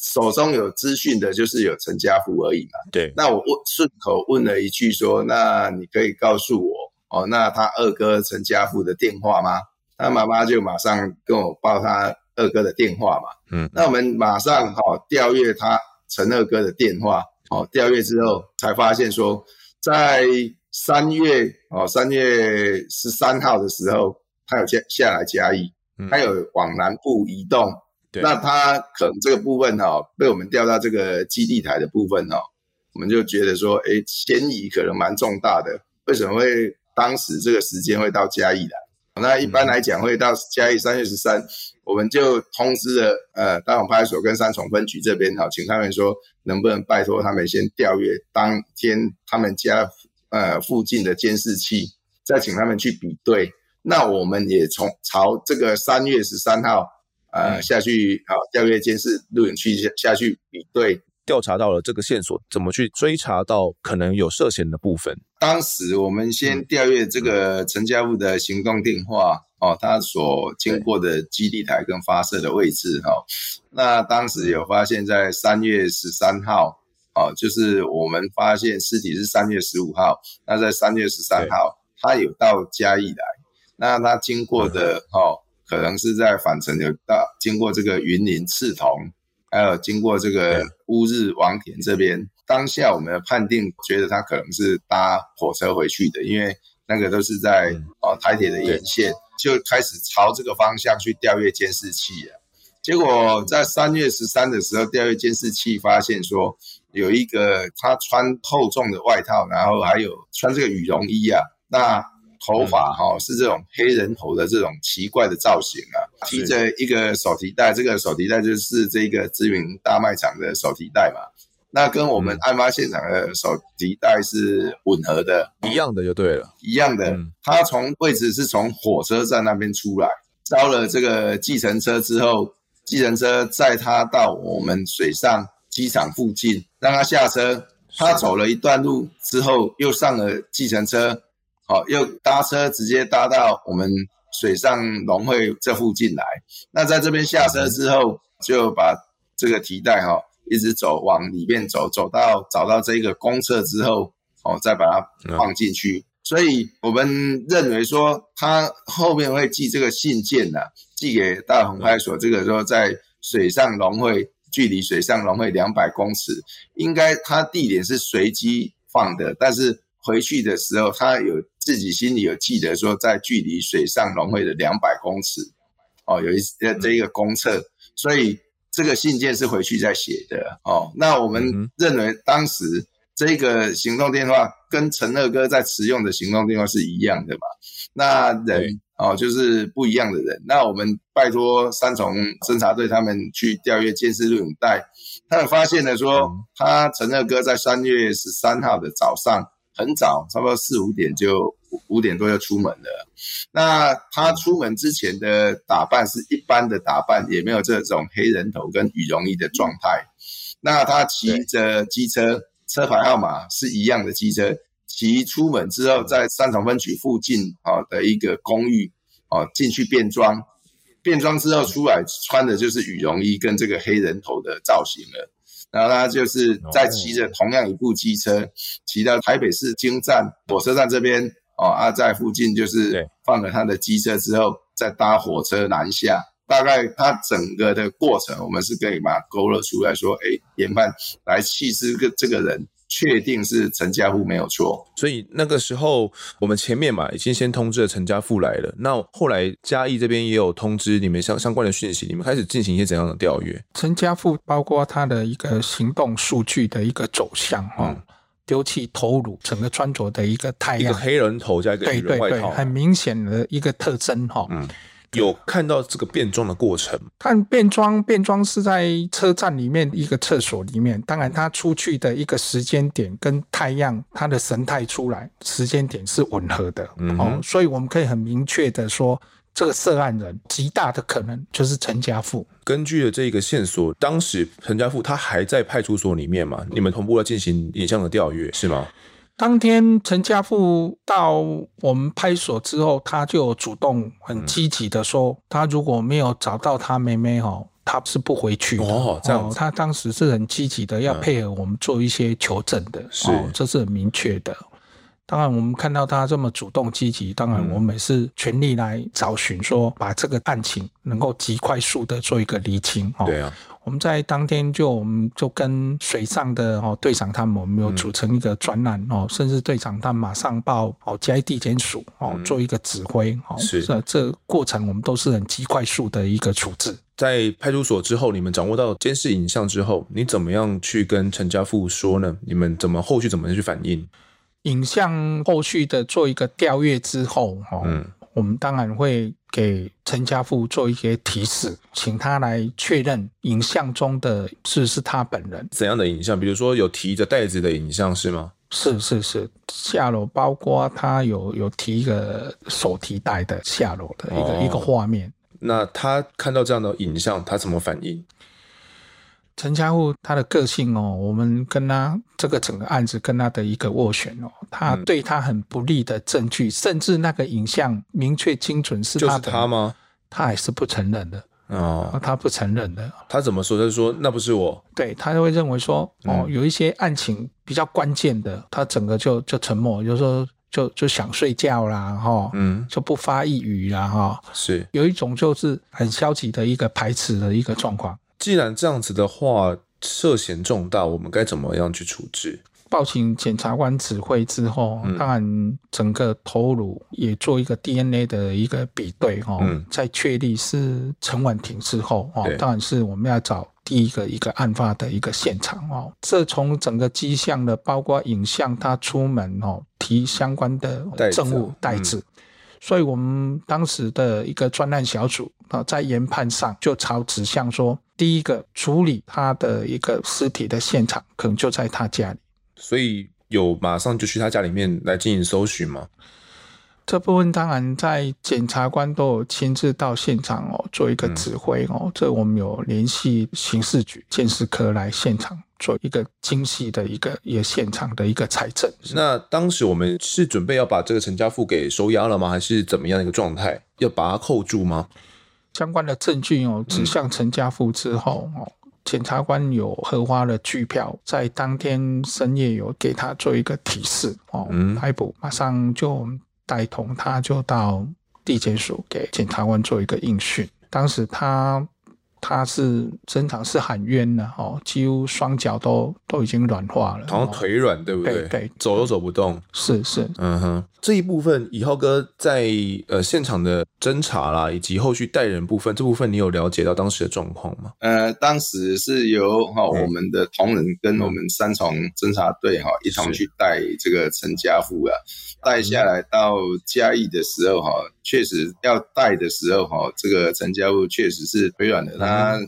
Speaker 3: 手中有资讯的，就是有陈家富而已嘛。对，那我问顺口问了一句说，那你可以告诉我，哦，那他二哥陈家富的电话吗？他妈妈就马上跟我报他二哥的电话嘛。嗯，那我们马上哦调阅他陈二哥的电话，哦，调阅之后才发现说，在三月哦三月十三号的时候，他有下下来嘉义，他有往南部移动。对，那他可能这个部分哈被我们调到这个基地台的部分哦，我们就觉得说，哎，嫌疑可能蛮重大的，为什么会？当时这个时间会到嘉义来，那一般来讲会到嘉义三月十三，我们就通知了呃大同派出所跟三重分局这边哈，请他们说能不能拜托他们先调阅当天他们家呃附近的监视器，再请他们去比对。那我们也从朝这个三月十三号呃下去好调阅监视录影器下下去比对。
Speaker 1: 调查到了这个线索，怎么去追查到可能有涉嫌的部分？
Speaker 3: 当时我们先调阅这个陈家富的行动电话哦，他所经过的基地台跟发射的位置哈。那当时有发现，在三月十三号哦，就是我们发现尸体是三月十五号，那在三月十三号，他有到嘉义来，那他经过的哦，可能是在返程有到经过这个云林刺桐。还有经过这个乌日王田这边，当下我们的判定觉得他可能是搭火车回去的，因为那个都是在哦台铁的沿线，就开始朝这个方向去调阅监视器啊。结果在三月十三的时候，调阅监视器发现说，有一个他穿厚重的外套，然后还有穿这个羽绒衣啊，那。头发哈是这种黑人头的这种奇怪的造型啊，提着一个手提袋，这个手提袋就是这个知名大卖场的手提袋嘛，那跟我们案发现场的手提袋是吻合的，
Speaker 1: 一样的就对了，
Speaker 3: 一样的。他从位置是从火车站那边出来，招了这个计程车之后，计程车载他到我们水上机场附近，让他下车，他走了一段路之后，又上了计程车。哦，又搭车直接搭到我们水上农会这附近来。那在这边下车之后，就把这个提袋哈，一直走往里面走，走到找到这个公厕之后，哦，再把它放进去。所以我们认为说，他后面会寄这个信件呢，寄给大同派出所。这个时候在水上农会，距离水上农会两百公尺，应该他地点是随机放的，但是回去的时候他有。自己心里有记得说，在距离水上龙会的两百公尺，哦，有一这这一个公厕，所以这个信件是回去再写的哦。那我们认为当时这个行动电话跟陈二哥在持用的行动电话是一样的嘛？那人哦，就是不一样的人。那我们拜托三重侦查队他们去调阅监视录影带，他们发现了说，他陈二哥在三月十三号的早上。很早，差不多四五点就五点多就出门了。那他出门之前的打扮是一般的打扮，也没有这种黑人头跟羽绒衣的状态。那他骑着机车，车牌号码是一样的机车，骑出门之后，在三重分局附近啊的一个公寓啊进去变装，变装之后出来穿的就是羽绒衣跟这个黑人头的造型了。然后他就是在骑着同样一部机车，骑到台北市京站火车站这边哦，啊，在附近就是放了他的机车之后，再搭火车南下。大概他整个的过程，我们是可以把它勾勒出来说，哎，研判来弃尸个这个人。确定是陈家富没有错，
Speaker 1: 所以那个时候我们前面嘛已经先通知了陈家富来了。那后来嘉义这边也有通知你们相相关的讯息，你们开始进行一些怎样的调阅？
Speaker 2: 陈家富包括他的一个行动数据的一个走向哈，丢弃头颅，整个穿着的一个态样，
Speaker 1: 一个黑人头加一个
Speaker 2: 对对对，很明显的一个特征哈。嗯
Speaker 1: 有看到这个变装的过程？
Speaker 2: 看变装，变装是在车站里面一个厕所里面。当然，他出去的一个时间点跟太阳他的神态出来时间点是吻合的。嗯，哦，所以我们可以很明确的说，这个涉案人极大的可能就是陈家富。
Speaker 1: 根据了这个线索，当时陈家富他还在派出所里面嘛？你们同步要进行影像的调阅是吗？
Speaker 2: 当天陈家富到我们派出所之后，他就主动很积极的说，他如果没有找到他妹妹哈，他是不回去的。
Speaker 1: 哦，这样子，
Speaker 2: 他当时是很积极的要配合我们做一些求证的，是，这是很明确的。当然，我们看到他这么主动积极，当然我们也是全力来找寻，说把这个案情能够极快速的做一个厘清。
Speaker 1: 对啊，
Speaker 2: 我们在当天就我们就跟水上的哦队长他们，我们有组成一个专栏哦，甚至队长他马上报哦嘉义地检署哦做一个指挥哦，是这这过程我们都是很极快速的一个处置。
Speaker 1: 在派出所之后，你们掌握到监视影像之后，你怎么样去跟陈家富说呢？你们怎么后续怎么去反应？
Speaker 2: 影像后续的做一个调阅之后，哦，嗯，我们当然会给陈家富做一些提示，请他来确认影像中的是是他本人。
Speaker 1: 怎样的影像？比如说有提着袋子的影像是吗？
Speaker 2: 是是是，下楼包括他有有提一个手提袋的下楼的一个、哦、一个画面。
Speaker 1: 那他看到这样的影像，他怎么反应？
Speaker 2: 陈家富他的个性哦，我们跟他这个整个案子跟他的一个斡旋哦，他对他很不利的证据，嗯、甚至那个影像明确精准是他的，
Speaker 1: 就是他吗？
Speaker 2: 他还是不承认的哦，他不承认的。
Speaker 1: 他怎么说？他就说那不是我。
Speaker 2: 对，他就会认为说哦，有一些案情比较关键的，他整个就就沉默，有时候就就想睡觉啦，哈，嗯，就不发一语啦，哈，
Speaker 1: 是
Speaker 2: 有一种就是很消极的一个排斥的一个状况。
Speaker 1: 既然这样子的话，涉嫌重大，我们该怎么样去处置？
Speaker 2: 报请检察官指挥之后，嗯、当然整个头颅也做一个 DNA 的一个比对哦，嗯、在确立是陈婉婷之后哦，当然是我们要找第一个一个案发的一个现场哦。这从整个迹象的，包括影像，他出门哦提相关的证物袋子。嗯所以，我们当时的一个专案小组啊，在研判上就朝指向说，第一个处理他的一个尸体的现场，可能就在他家里。
Speaker 1: 所以，有马上就去他家里面来进行搜寻吗？
Speaker 2: 这部分当然在检察官都有亲自到现场哦，做一个指挥哦。嗯、这我们有联系刑事局鉴识科来现场做一个精细的一个一个现场的一个采证。
Speaker 1: 那当时我们是准备要把这个陈家富给收押了吗？还是怎么样的一个状态？要把他扣住吗？
Speaker 2: 相关的证据哦指向陈家富之后哦，检、嗯、察官有核发了拘票，在当天深夜有给他做一个提示哦，逮捕、嗯、马上就。带同他就到地检署给检察官做一个应讯，当时他。他是经常是喊冤的哦，几乎双脚都都已经软化了，
Speaker 1: 好像腿软，对不对？
Speaker 2: 对，对，
Speaker 1: 走都走不动。
Speaker 2: 是是，
Speaker 1: 嗯哼。这一部分，以浩哥在呃现场的侦查啦，以及后续带人部分，这部分你有了解到当时的状况吗？
Speaker 3: 呃，当时是由哈我们的同仁跟我们三重侦查队哈一同去带这个陈家富啊，带下来到嘉义的时候哈，确实要带的时候哈，这个陈家富确实是腿软的。他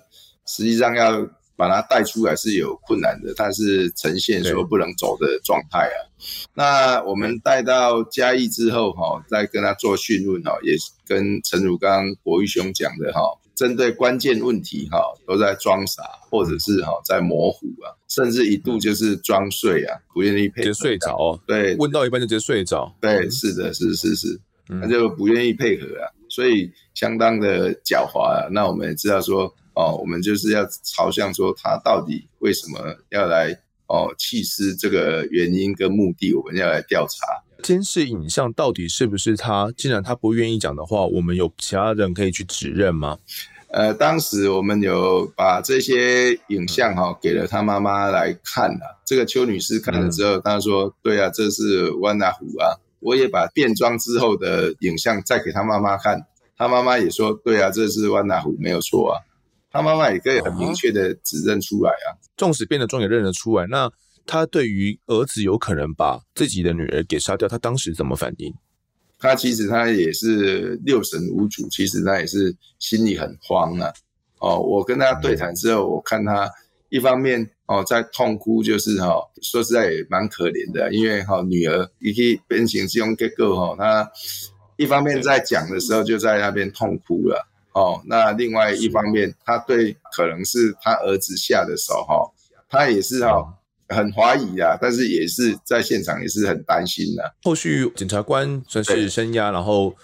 Speaker 3: 实际上要把他带出来是有困难的，但是呈现说不能走的状态啊。那我们带到嘉义之后哈，再跟他做讯问哈，也跟陈如刚国玉兄讲的哈，针对关键问题哈，都在装傻或者是哈在模糊啊，甚至一度就是装睡啊，不愿意配合，
Speaker 1: 直接睡着。对，问到一半就直接睡着。
Speaker 3: 对，是的，是是是，他就不愿意配合啊。所以相当的狡猾啊，那我们也知道说，哦，我们就是要朝向说他到底为什么要来哦弃尸这个原因跟目的，我们要来调查。
Speaker 1: 监视影像到底是不是他？既然他不愿意讲的话，我们有其他人可以去指认吗？
Speaker 3: 呃，当时我们有把这些影像哈给了他妈妈来看了，这个邱女士看了之后，她说：“对啊，这是万那虎啊。”我也把变装之后的影像再给他妈妈看，他妈妈也说：“对啊，这是万那虎，没有错啊。”他妈妈也可以很明确的指认出来啊。
Speaker 1: 纵使变了妆也认得出来。那他对于儿子有可能把自己的女儿给杀掉，他当时怎么反应？
Speaker 3: 他其实他也是六神无主，其实他也是心里很慌啊。哦，我跟他对谈之后，我看他一方面。哦，在痛哭就是哈，说实在也蛮可怜的，因为哈女儿已经变形这种结构哈，他一方面在讲的时候就在那边痛哭了哦，那另外一方面他对可能是他儿子下的手哈，他也是哈很怀疑啊，但是也是在现场也是很担心的。
Speaker 1: 后续检察官算是声押，然后。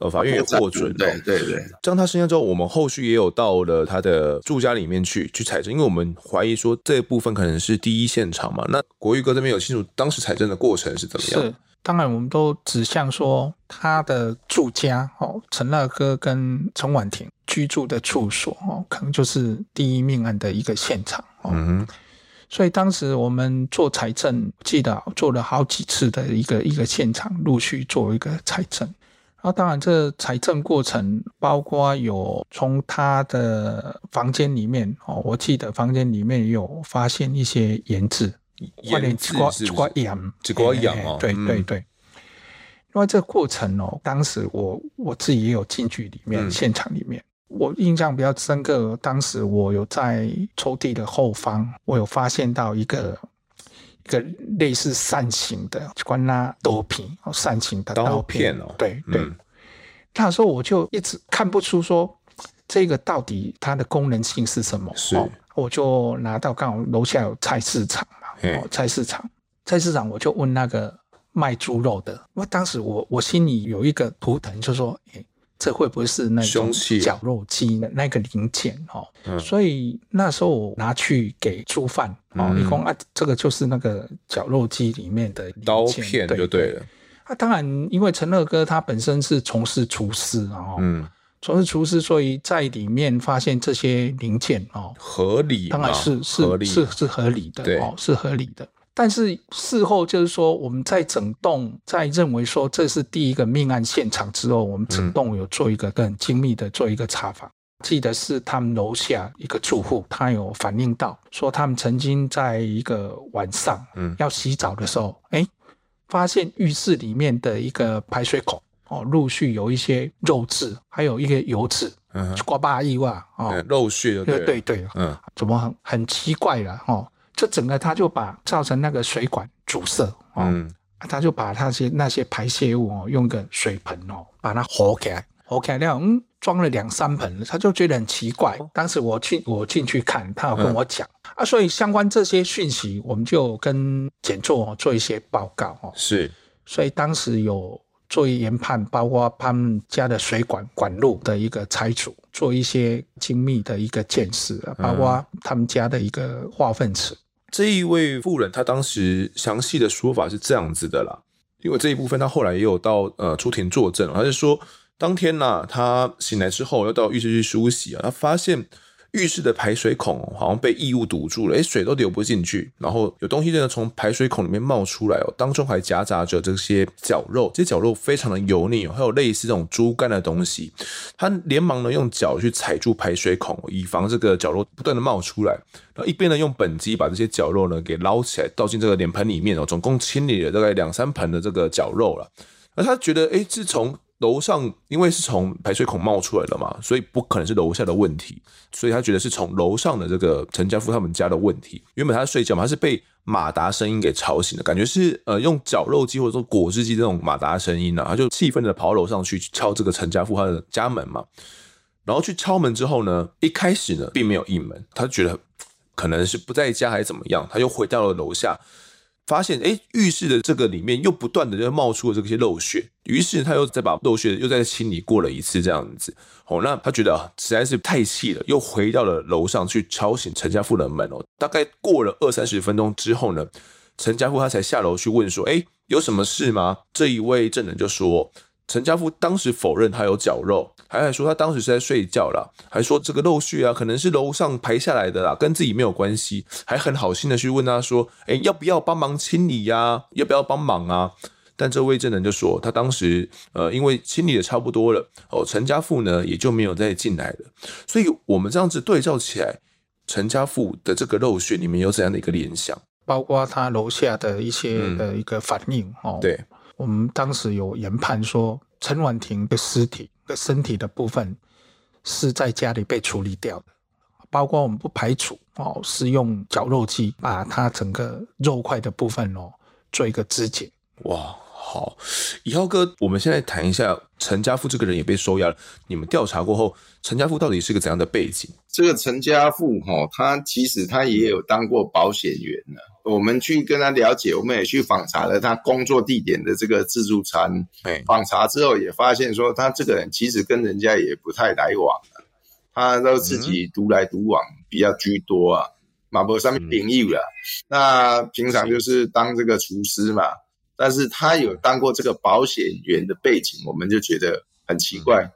Speaker 1: 呃，法院也获准，
Speaker 3: 对对对。
Speaker 1: 将他声押之后，我们后续也有到了他的住家里面去去采证，因为我们怀疑说这部分可能是第一现场嘛。那国玉哥这边有清楚当时采证的过程是怎么样？
Speaker 2: 是当然我们都指向说他的住家哦，陈乐哥跟陈婉婷居住的处所哦，可能就是第一命案的一个现场哦。嗯所以当时我们做财政，记得做了好几次的一个一个现场，陆续做一个财政。然后当然这财政过程，包括有从他的房间里面哦，我记得房间里面有发现一些盐渍，
Speaker 1: 盐渍是不是？
Speaker 2: 盐，
Speaker 1: 这个盐哦，
Speaker 2: 对对对。因为这个过程哦，当时我我自己也有进去里面、嗯、现场里面。我印象比较深刻，当时我有在抽屉的后方，我有发现到一个一个类似扇形的关那刀片，扇形的刀片，哦，对对。嗯、那时候我就一直看不出说这个到底它的功能性是什么，是、哦，我就拿到刚好楼下有菜市场嘛，哦，菜市场，菜市场我就问那个卖猪肉的，因为当时我我心里有一个图腾，就说，诶这会不会是那种绞肉机的那个零件哦？嗯、所以那时候我拿去给猪贩哦，你说、嗯、啊，这个就是那个绞肉机里面的
Speaker 1: 刀片就对了。
Speaker 2: 啊，当然，因为陈乐哥他本身是从事厨师哦，嗯，从事厨师，所以在里面发现这些零件哦，
Speaker 1: 合理，
Speaker 2: 当然是是
Speaker 1: 合理
Speaker 2: 是是合理的哦，是合理的。但是事后就是说，我们在整栋在认为说这是第一个命案现场之后，我们整栋有做一个更精密的做一个查访。嗯、记得是他们楼下一个住户，他有反映到说，他们曾经在一个晚上，嗯，要洗澡的时候，哎、嗯，发现浴室里面的一个排水孔哦，陆续有一些肉质，还有一些油脂，嗯，刮巴意外哦，
Speaker 1: 漏血，
Speaker 2: 对对对，嗯，怎么很很奇怪了哦。这整个他就把造成那个水管阻塞，哦，嗯，他就把那些那些排泄物哦，用个水盆哦，把它活起来，和起来了，嗯，装了两三盆，他就觉得很奇怪。当时我去我进去看，他有跟我讲、嗯、啊，所以相关这些讯息，我们就跟检座做一些报告哦。
Speaker 1: 是，
Speaker 2: 所以当时有做一研判，包括他们家的水管管路的一个拆除，做一些精密的一个建设，包括他们家的一个化粪池。
Speaker 1: 这一位妇人，她当时详细的说法是这样子的啦，因为这一部分她后来也有到呃出庭作证，她是说当天呐、啊，她醒来之后要到浴室去梳洗啊，她发现。浴室的排水孔好像被异物堵住了，诶，水都流不进去，然后有东西真的从排水孔里面冒出来哦，当中还夹杂着这些绞肉，这些绞肉非常的油腻哦，还有类似这种猪肝的东西，他连忙呢用脚去踩住排水孔，以防这个绞肉不断的冒出来，然后一边呢用本机把这些绞肉呢给捞起来，倒进这个脸盆里面哦，总共清理了大概两三盆的这个绞肉了，而他觉得诶，自从楼上因为是从排水孔冒出来的嘛，所以不可能是楼下的问题，所以他觉得是从楼上的这个陈家富他们家的问题。原本他睡觉嘛，他是被马达声音给吵醒的，感觉是呃用绞肉机或者说果汁机这种马达声音呢、啊，他就气愤的跑到楼上去敲这个陈家富他的家门嘛，然后去敲门之后呢，一开始呢并没有应门，他觉得可能是不在家还是怎么样，他又回到了楼下。发现哎，浴室的这个里面又不断的就冒出了这些漏血，于是他又再把漏血又再清理过了一次，这样子。哦，那他觉得，实在是太气了，又回到了楼上去敲醒陈家富的门哦。大概过了二三十分钟之后呢，陈家富他才下楼去问说：“哎，有什么事吗？”这一位证人就说。陈家富当时否认他有绞肉，还还说他当时是在睡觉啦，还说这个漏血啊可能是楼上排下来的啦，跟自己没有关系，还很好心的去问他说，哎，要不要帮忙清理呀、啊？要不要帮忙啊？但这位证人就说，他当时呃因为清理的差不多了，哦，陈家富呢也就没有再进来了。所以我们这样子对照起来，陈家富的这个漏血你们有怎样的一个联想？
Speaker 2: 包括他楼下的一些的一个反应、嗯、哦，
Speaker 1: 对。
Speaker 2: 我们当时有研判说，陈婉婷的尸体的身体的部分是在家里被处理掉的，包括我们不排除哦，是用绞肉机把它整个肉块的部分哦做一个肢解。
Speaker 1: 哇，好，以浩哥，我们现在谈一下陈家富这个人也被收押了。你们调查过后，陈家富到底是个怎样的背景？
Speaker 3: 这个陈家富哈、哦，他其实他也有当过保险员呢。我们去跟他了解，我们也去访查了他工作地点的这个自助餐。哎，访查之后也发现说，他这个人其实跟人家也不太来往，他都自己独来独往比较居多啊。马博上面朋友了，那平常就是当这个厨师嘛，但是他有当过这个保险员的背景，我们就觉得很奇怪。嗯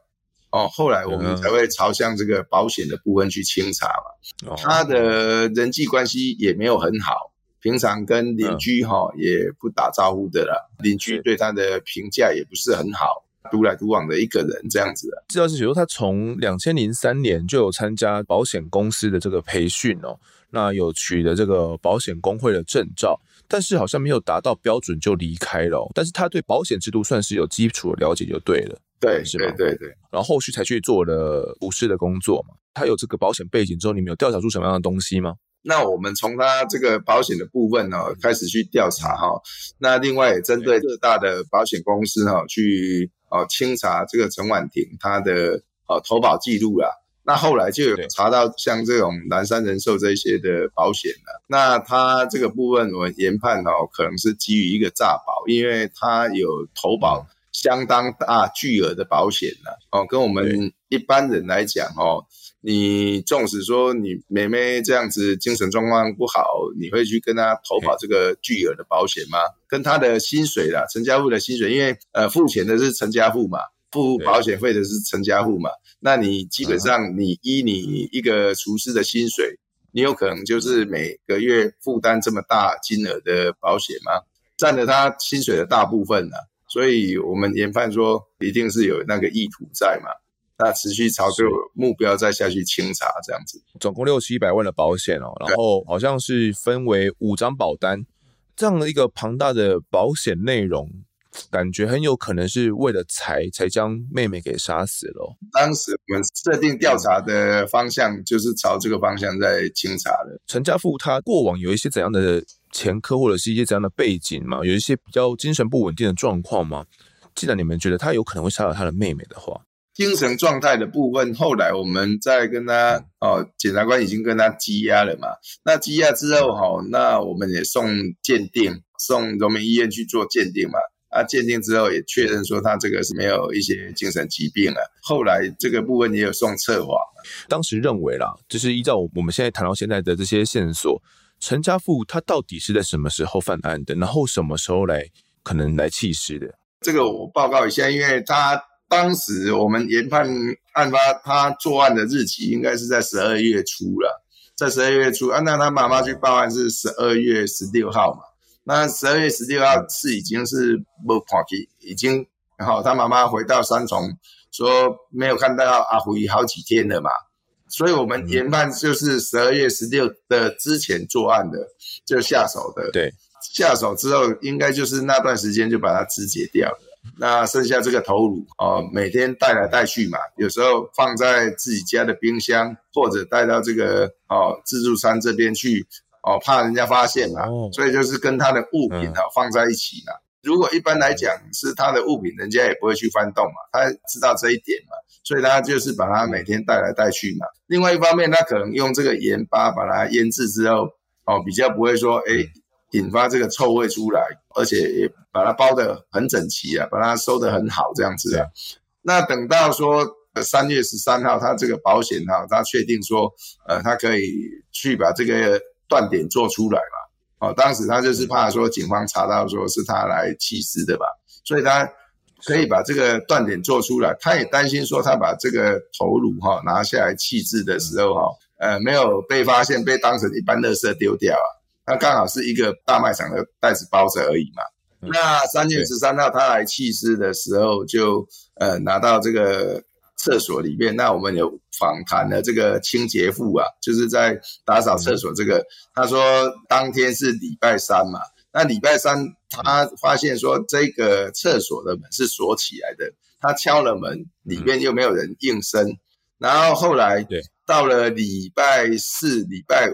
Speaker 3: 哦，后来我们才会朝向这个保险的部分去清查嘛。他的人际关系也没有很好，平常跟邻居哈也不打招呼的啦，邻居对他的评价也不是很好，独来独往的一个人这样子的。
Speaker 1: 知道是说他从两千零三年就有参加保险公司的这个培训哦，那有取得这个保险工会的证照，但是好像没有达到标准就离开了。但是他对保险制度算是有基础的了解就对了。
Speaker 3: 对，是吧？对对对，
Speaker 1: 然后后续才去做了补师的工作嘛。他有这个保险背景之后，你们有调查出什么样的东西吗？
Speaker 3: 那我们从他这个保险的部分呢、哦，开始去调查哈、哦。那另外也针对各大的保险公司哈、哦，去哦清查这个陈婉婷她的哦投保记录啦。那后来就有查到像这种南山人寿这些的保险了。那他这个部分我研判哦，可能是基于一个诈保，因为他有投保。相当大巨额的保险了哦，跟我们一般人来讲哦，你纵使说你妹妹这样子精神状况不好，你会去跟她投保这个巨额的保险吗？跟她的薪水啦，陈家富的薪水，因为呃付钱的是陈家富嘛，付保险费的是陈家富嘛，那你基本上你依你一个厨师的薪水，你有可能就是每个月负担这么大金额的保险吗？占了他薪水的大部分呢？所以我们研判说，一定是有那个意图在嘛，那持续朝这个目标再下去清查，这样子。
Speaker 1: 总共六七百万的保险哦，然后好像是分为五张保单，这样的一个庞大的保险内容，感觉很有可能是为了财才将妹妹给杀死了。
Speaker 3: 当时我们设定调查的方向就是朝这个方向在清查的。
Speaker 1: 陈家富他过往有一些怎样的？前科或者是一些怎样的背景嘛，有一些比较精神不稳定的状况吗？既然你们觉得他有可能会杀了他的妹妹的话，
Speaker 3: 精神状态的部分，后来我们再跟他哦，检察官已经跟他羁押了嘛。那羁押之后哈，那我们也送鉴定，送荣民医院去做鉴定嘛。啊，鉴定之后也确认说他这个是没有一些精神疾病了。后来这个部分也有送测谎。
Speaker 1: 当时认为啦，就是依照我们现在谈到现在的这些线索。陈家富他到底是在什么时候犯案的？然后什么时候来可能来弃尸的？
Speaker 3: 这个我报告一下，因为他当时我们研判案发他作案的日期应该是在十二月初了，在十二月初啊，那他妈妈去报案是十二月十六号嘛？那十二月十六号是已经是没看去，已经然后他妈妈回到三重说没有看到阿辉好几天了嘛。所以我们研判就是十二月十六的之前作案的，就下手的。
Speaker 1: 对，
Speaker 3: 下手之后应该就是那段时间就把他肢解掉了。那剩下这个头颅哦，每天带来带去嘛，有时候放在自己家的冰箱，或者带到这个哦自助餐这边去哦，怕人家发现嘛。哦。所以就是跟他的物品啊放在一起嘛。如果一般来讲是他的物品，人家也不会去翻动嘛，他知道这一点嘛。所以他就是把它每天带来带去嘛。另外一方面，他可能用这个盐巴把它腌制之后，哦，比较不会说，哎，引发这个臭味出来，而且也把它包得很整齐啊，把它收得很好这样子啊。那等到说三月十三号，他这个保险哈，他确定说，呃，他可以去把这个断点做出来嘛。哦，当时他就是怕说警方查到说是他来弃尸的吧，所以他。可以把这个断点做出来，他也担心说他把这个头颅哈拿下来弃置的时候哈，呃，没有被发现，被当成一般垃圾丢掉啊，他刚好是一个大卖场的袋子包着而已嘛。那三月十三号他来弃尸的时候就，就呃拿到这个厕所里面，那我们有访谈了这个清洁妇啊，就是在打扫厕所这个，他说当天是礼拜三嘛。那礼拜三，他发现说这个厕所的门是锁起来的，他敲了门，里面又没有人应声。然后后来到了礼拜四、礼拜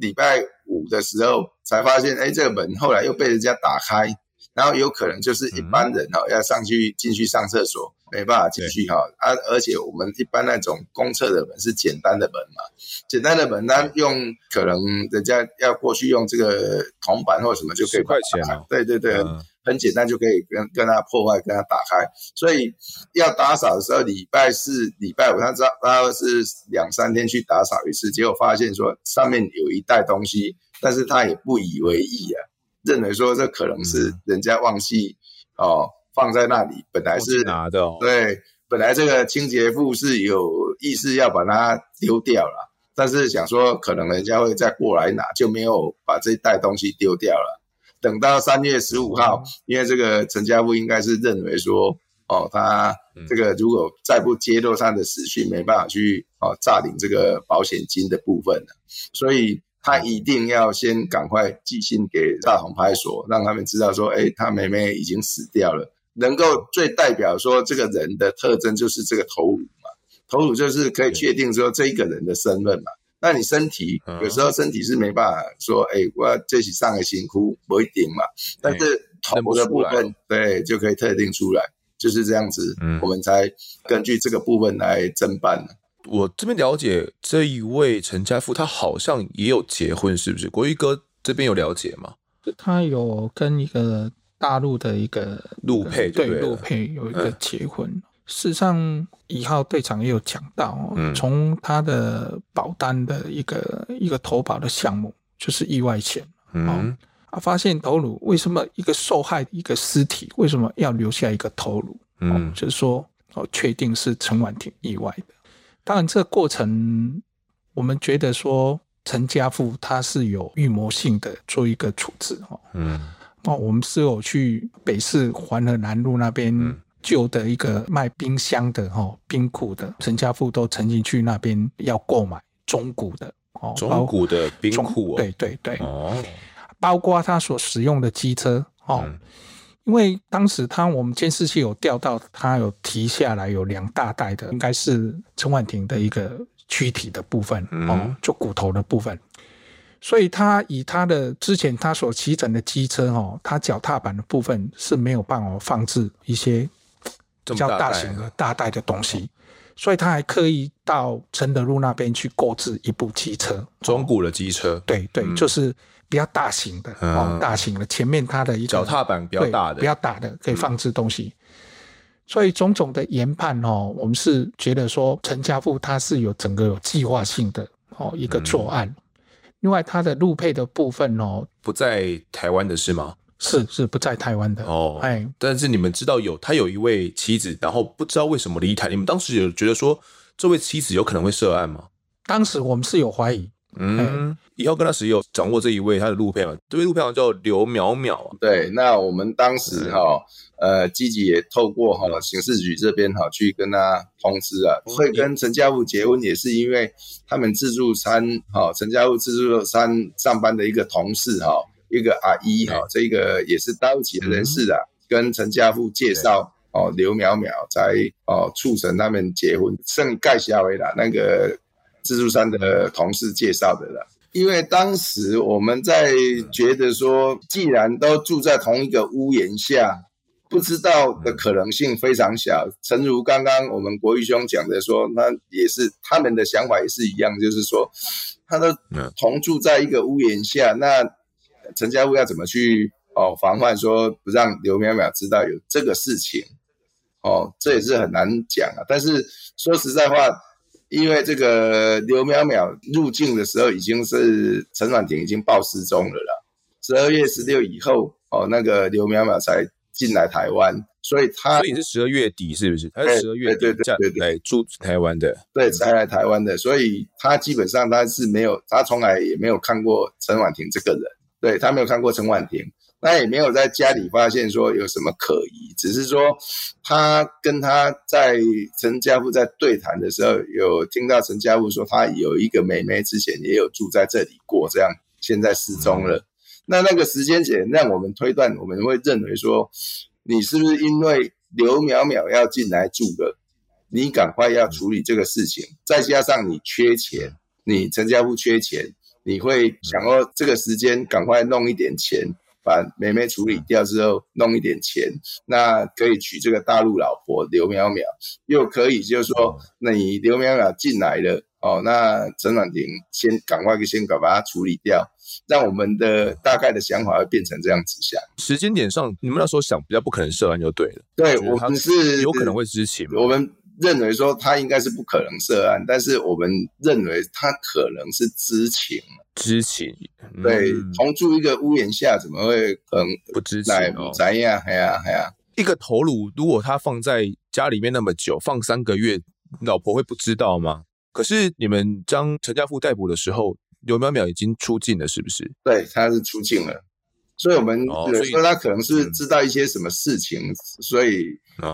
Speaker 3: 礼拜五的时候，才发现，哎，这个门后来又被人家打开。然后有可能就是一般人哈要上去进去上厕所，没办法进去哈啊，而且我们一般那种公厕的门是简单的门嘛，简单的门，那用可能人家要过去用这个铜板或什么就可以打开，十块钱啊，对对对，很简单就可以跟跟他破坏，跟他打开。所以要打扫的时候，礼拜四、礼拜五，他知道他是两三天去打扫一次，结果发现说上面有一袋东西，但是他也不以为意啊。认为说这可能是人家忘记哦放在那里，本来是
Speaker 1: 拿的，哦，
Speaker 3: 对，本来这个清洁妇是有意识要把它丢掉了，但是想说可能人家会再过来拿，就没有把这一袋东西丢掉了。等到三月十五号，因为这个陈家富应该是认为说，哦，他这个如果再不揭露他的死讯，没办法去哦诈领这个保险金的部分了，所以他一定要先赶快寄信给大同派出所，让他们知道说，哎，他妹妹已经死掉了。能够最代表说这个人的特征就是这个头颅嘛，头颅就是可以确定说这一个人的身份嘛。那你身体有时候身体是没办法说，哎、欸，我这是上个辛苦不一定嘛。但是头的部分，对，就可以特定出来，就是这样子。嗯，我们才根据这个部分来侦办。
Speaker 1: 我这边了解这一位陈家富，他好像也有结婚，是不是？国玉哥这边有了解吗？
Speaker 2: 他有跟一个大陆的一个
Speaker 1: 陆配，对，
Speaker 2: 陆配有一个结婚。嗯事实上，一号队长也有讲到，从他的保单的一个一个投保的项目，就是意外险，嗯，啊，发现头颅为什么一个受害一个尸体为什么要留下一个头颅？嗯，就是说，哦，确定是陈婉婷意外的。当然，这个过程我们觉得说，陈家富他是有预谋性的做一个处置，哈，嗯，那我们是有去北市环河南路那边。旧的一个卖冰箱的哈冰库的陈家富都曾经去那边要购买中古的哦，
Speaker 1: 中古的冰库，
Speaker 2: 对对对。哦，包括他所使用的机车哦，因为当时他我们监视器有调到，他有提下来有两大袋的，应该是陈婉婷的一个躯体的部分哦，就骨头的部分，所以他以他的之前他所骑乘的机车哦，他脚踏板的部分是没有办法放置一些。比较大型的大袋的东西，所以他还刻意到承德路那边去购置一部机车，
Speaker 1: 中古的机车，
Speaker 2: 对对，就是比较大型的。哦，大型的，前面它的一个
Speaker 1: 脚踏板比较大的，
Speaker 2: 比较大的可以放置东西。所以种种的研判哦，我们是觉得说陈家富他是有整个有计划性的哦一个作案。另外，他的路配的部分哦，
Speaker 1: 不在台湾的是吗？
Speaker 2: 是。是不在台湾的。哦，哎，
Speaker 1: 但是你们知道有他有一位妻子，然后不知道为什么离台，你们当时有觉得说这位妻子有可能会涉案吗？
Speaker 2: 当时我们是有怀疑，
Speaker 1: 嗯，以后跟他时有掌握这一位他的录配嘛，这位录配好像叫刘淼淼，
Speaker 3: 对，那我们当时哈，呃，积极也透过哈刑事局这边哈去跟他通知啊，会跟陈家富结婚也是因为他们自助餐哈，陈家富自助餐上班的一个同事哈。一个阿姨哈，这个也是大陆籍的人士啊，跟陈家富介绍哦，刘淼淼才哦促成他们结婚，剩盖下为啦，那个自助餐的同事介绍的了。因为当时我们在觉得说，既然都住在同一个屋檐下，不知道的可能性非常小。诚如刚刚我们国玉兄讲的说，那也是他们的想法也是一样，就是说，他都同住在一个屋檐下，那。陈家富要怎么去哦防范说不让刘淼淼知道有这个事情哦，这也是很难讲啊。但是说实在话，因为这个刘淼淼入境的时候已经是陈婉婷已经报失踪了啦，十二月十六以后哦，那个刘淼淼才进来台湾，所以他
Speaker 1: 所以是十二月底是不是？他是十二月底对对对对来住台湾的，
Speaker 3: 对才来台湾的，所以他基本上他是没有，他从来也没有看过陈婉婷这个人。对，他没有看过陈婉婷，那也没有在家里发现说有什么可疑，只是说他跟他在陈家富在对谈的时候，有听到陈家富说他有一个妹妹之前也有住在这里过，这样现在失踪了。那那个时间点让我们推断，我们会认为说，你是不是因为刘淼淼要进来住了，你赶快要处理这个事情，再加上你缺钱，你陈家富缺钱。你会想要这个时间赶快弄一点钱，把妹妹处理掉之后弄一点钱，那可以娶这个大陆老婆刘淼淼，又可以就是说，那你刘淼淼进来了哦，那陈婉婷先赶快先搞把它处理掉，让我们的大概的想法会变成这样子想。
Speaker 1: 时间点上，你们那时候想比较不可能涉案就对了。
Speaker 3: 对，我们是
Speaker 1: 有可能会知情，
Speaker 3: 我们认为说他应该是不可能涉案，但是我们认为他可能是知情。
Speaker 1: 知情，
Speaker 3: 对，同住一个屋檐下，怎么会可能
Speaker 1: 不知情？
Speaker 3: 哦，怎样？哎呀，哎呀，
Speaker 1: 一个头颅，如果他放在家里面那么久，放三个月，老婆会不知道吗？可是你们将陈家富逮捕的时候，刘淼淼已经出境了，是不是？
Speaker 3: 对，他是出境了，所以我们说他可能是知道一些什么事情，嗯、所以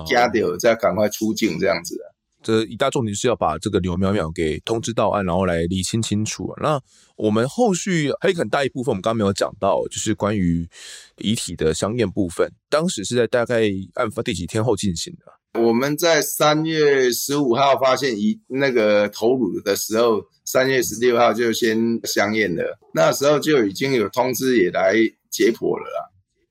Speaker 3: 家里再赶快出境这样子的。
Speaker 1: 这一大重点是要把这个刘淼淼给通知到案，然后来理清清楚。那我们后续还有很大一部分，我们刚刚没有讲到，就是关于遗体的相验部分。当时是在大概案发第几天后进行的？
Speaker 3: 我们在三月十五号发现遗那个头颅的时候，三月十六号就先相验了。那时候就已经有通知也来解剖了啦。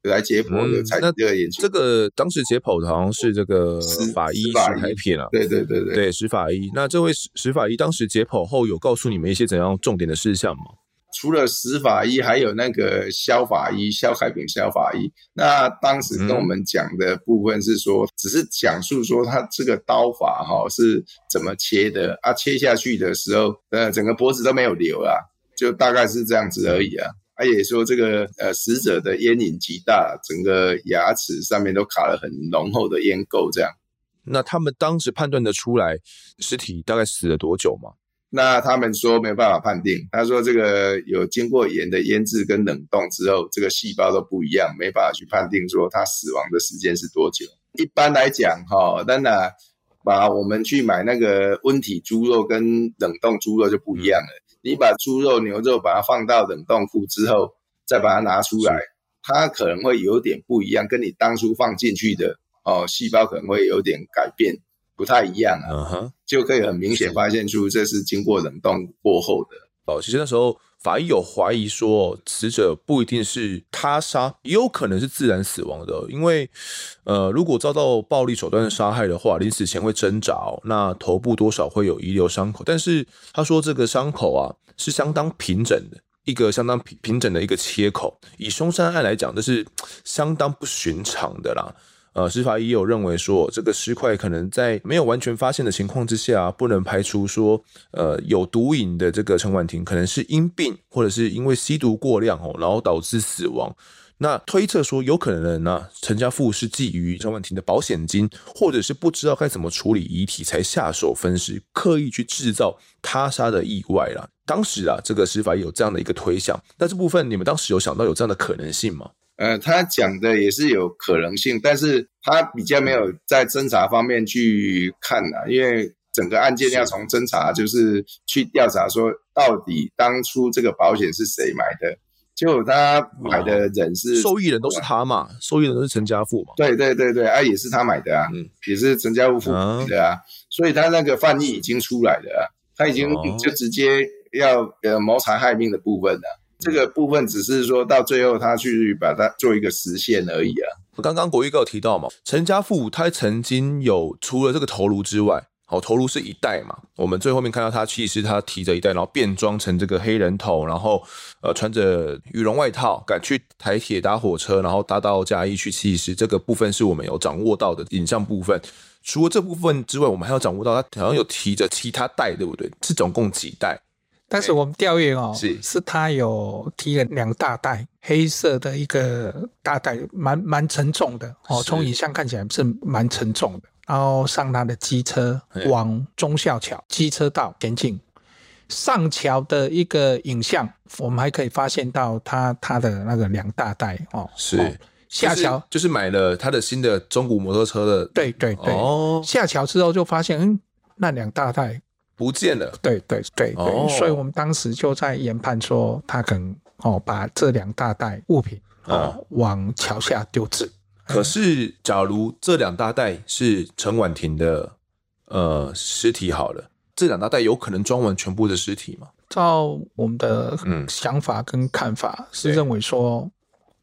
Speaker 3: 来解剖的才、嗯、这个研究，
Speaker 1: 这个当时解剖的好像是这个法医石海片啊，
Speaker 3: 对对对对，
Speaker 1: 对石法医。那这位石石法医当时解剖后有告诉你们一些怎样重点的事项吗？
Speaker 3: 除了石法医，还有那个肖法医肖海平肖法医。那当时跟我们讲的部分是说，嗯、只是讲述说他这个刀法哈是怎么切的啊，切下去的时候，呃，整个脖子都没有流啊，就大概是这样子而已啊。他也说，这个呃，死者的烟瘾极大，整个牙齿上面都卡了很浓厚的烟垢，这样。
Speaker 1: 那他们当时判断得出来尸体大概死了多久吗？
Speaker 3: 那他们说没办法判定。他说这个有经过盐的腌制跟冷冻之后，这个细胞都不一样，没办法去判定说他死亡的时间是多久。一般来讲，哈，当然把我们去买那个温体猪肉跟冷冻猪肉就不一样了。嗯你把猪肉、牛肉把它放到冷冻库之后，再把它拿出来，它可能会有点不一样，跟你当初放进去的哦，细胞可能会有点改变，不太一样啊。Uh huh. 就可以很明显发现出这是经过冷冻过后的。
Speaker 1: 哦，其实那时候法医有怀疑说，死者不一定是他杀，也有可能是自然死亡的。因为，呃，如果遭到暴力手段的杀害的话，临死前会挣扎，那头部多少会有遗留伤口。但是他说这个伤口啊是相当平整的，一个相当平平整的一个切口。以凶杀案来讲，这是相当不寻常的啦。呃，司法医有认为说，这个尸块可能在没有完全发现的情况之下，不能排除说，呃，有毒瘾的这个陈婉婷可能是因病或者是因为吸毒过量哦，然后导致死亡。那推测说，有可能呢，陈家富是觊觎陈婉婷的保险金，或者是不知道该怎么处理遗体，才下手分尸，刻意去制造他杀的意外啦。当时啊，这个司法医有这样的一个推想，那这部分你们当时有想到有这样的可能性吗？
Speaker 3: 呃，他讲的也是有可能性，但是他比较没有在侦查方面去看啊，因为整个案件要从侦查，就是去调查说到底当初这个保险是谁买的，结果他买的人是
Speaker 1: 受益人都是他嘛，受益人都是陈家富嘛，
Speaker 3: 对对对对，啊也是他买的啊，嗯，也是陈家富付的啊，所以他那个犯意已经出来了啊，他已经就直接要呃谋财害命的部分了。这个部分只是说到最后，他去把它做一个实现而已啊。
Speaker 1: 刚刚国玉哥有提到嘛，陈家富他曾经有除了这个头颅之外，好，头颅是一袋嘛。我们最后面看到他其实他提着一袋，然后变装成这个黑人头，然后呃穿着羽绒外套赶去台铁搭火车，然后搭到嘉义去其实。这个部分是我们有掌握到的影像部分。除了这部分之外，我们还要掌握到他好像有提着其他袋，对不对？是总共几袋？
Speaker 2: 但是我们调阅哦，是是他有提了两大袋黑色的一个大袋，蛮蛮沉重的哦。从影像看起来是蛮沉重的。然后上他的机车往忠孝桥机车道前进，上桥的一个影像，我们还可以发现到他他的那个两大袋哦。
Speaker 1: 是
Speaker 2: 下桥
Speaker 1: 就是买了他的新的中古摩托车的。
Speaker 2: 对对对。哦。下桥之后就发现，嗯，那两大袋。
Speaker 1: 不见了，
Speaker 2: 对对对对，哦、所以我们当时就在研判说，他可能哦把这两大袋物品哦、嗯、往桥下丢置。
Speaker 1: 可是，假如这两大袋是陈婉婷的呃尸体好了，这两大袋有可能装完全部的尸体吗？
Speaker 2: 照我们的想法跟看法，是认为说，嗯、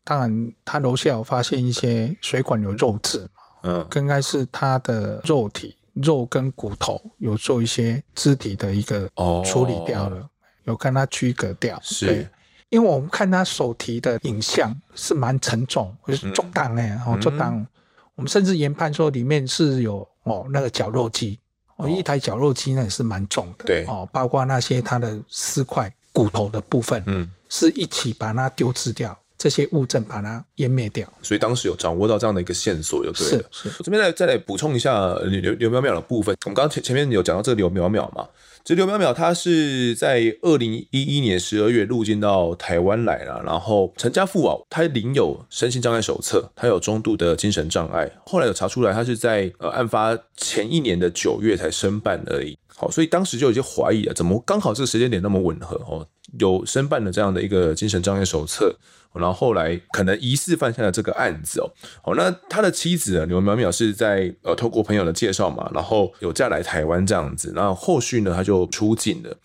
Speaker 2: 当然他楼下有发现一些水管有肉质嘛，嗯，应该是他的肉体。肉跟骨头有做一些肢体的一个处理掉了，哦、有跟它区隔掉。是，因为我们看他手提的影像是蛮沉重，就是重担哎，哦重担。我们甚至研判说里面是有哦那个绞肉机哦，一台绞肉机呢也是蛮重的，
Speaker 1: 对
Speaker 2: 哦，包括那些它的尸块、骨头的部分，嗯，是一起把它丢弃掉。这些物证把它湮灭掉，
Speaker 1: 所以当时有掌握到这样的一个线索，就对了。
Speaker 2: 是是，
Speaker 1: 我这边来再来补充一下刘刘苗苗的部分。我们刚刚前前面有讲到这个刘苗苗嘛，这刘淼淼她是在二零一一年十二月入境到台湾来了，然后陈家富啊，他领有身心障碍手册，他有中度的精神障碍，后来有查出来他是在呃案发前一年的九月才申办而已。好，所以当时就有些怀疑啊，怎么刚好这个时间点那么吻合哦？有申办的这样的一个精神障碍手册。然后后来可能疑似犯下了这个案子哦，哦，那他的妻子刘苗苗是在呃透过朋友的介绍嘛，然后有嫁来台湾这样子，然后后续呢他就出境了。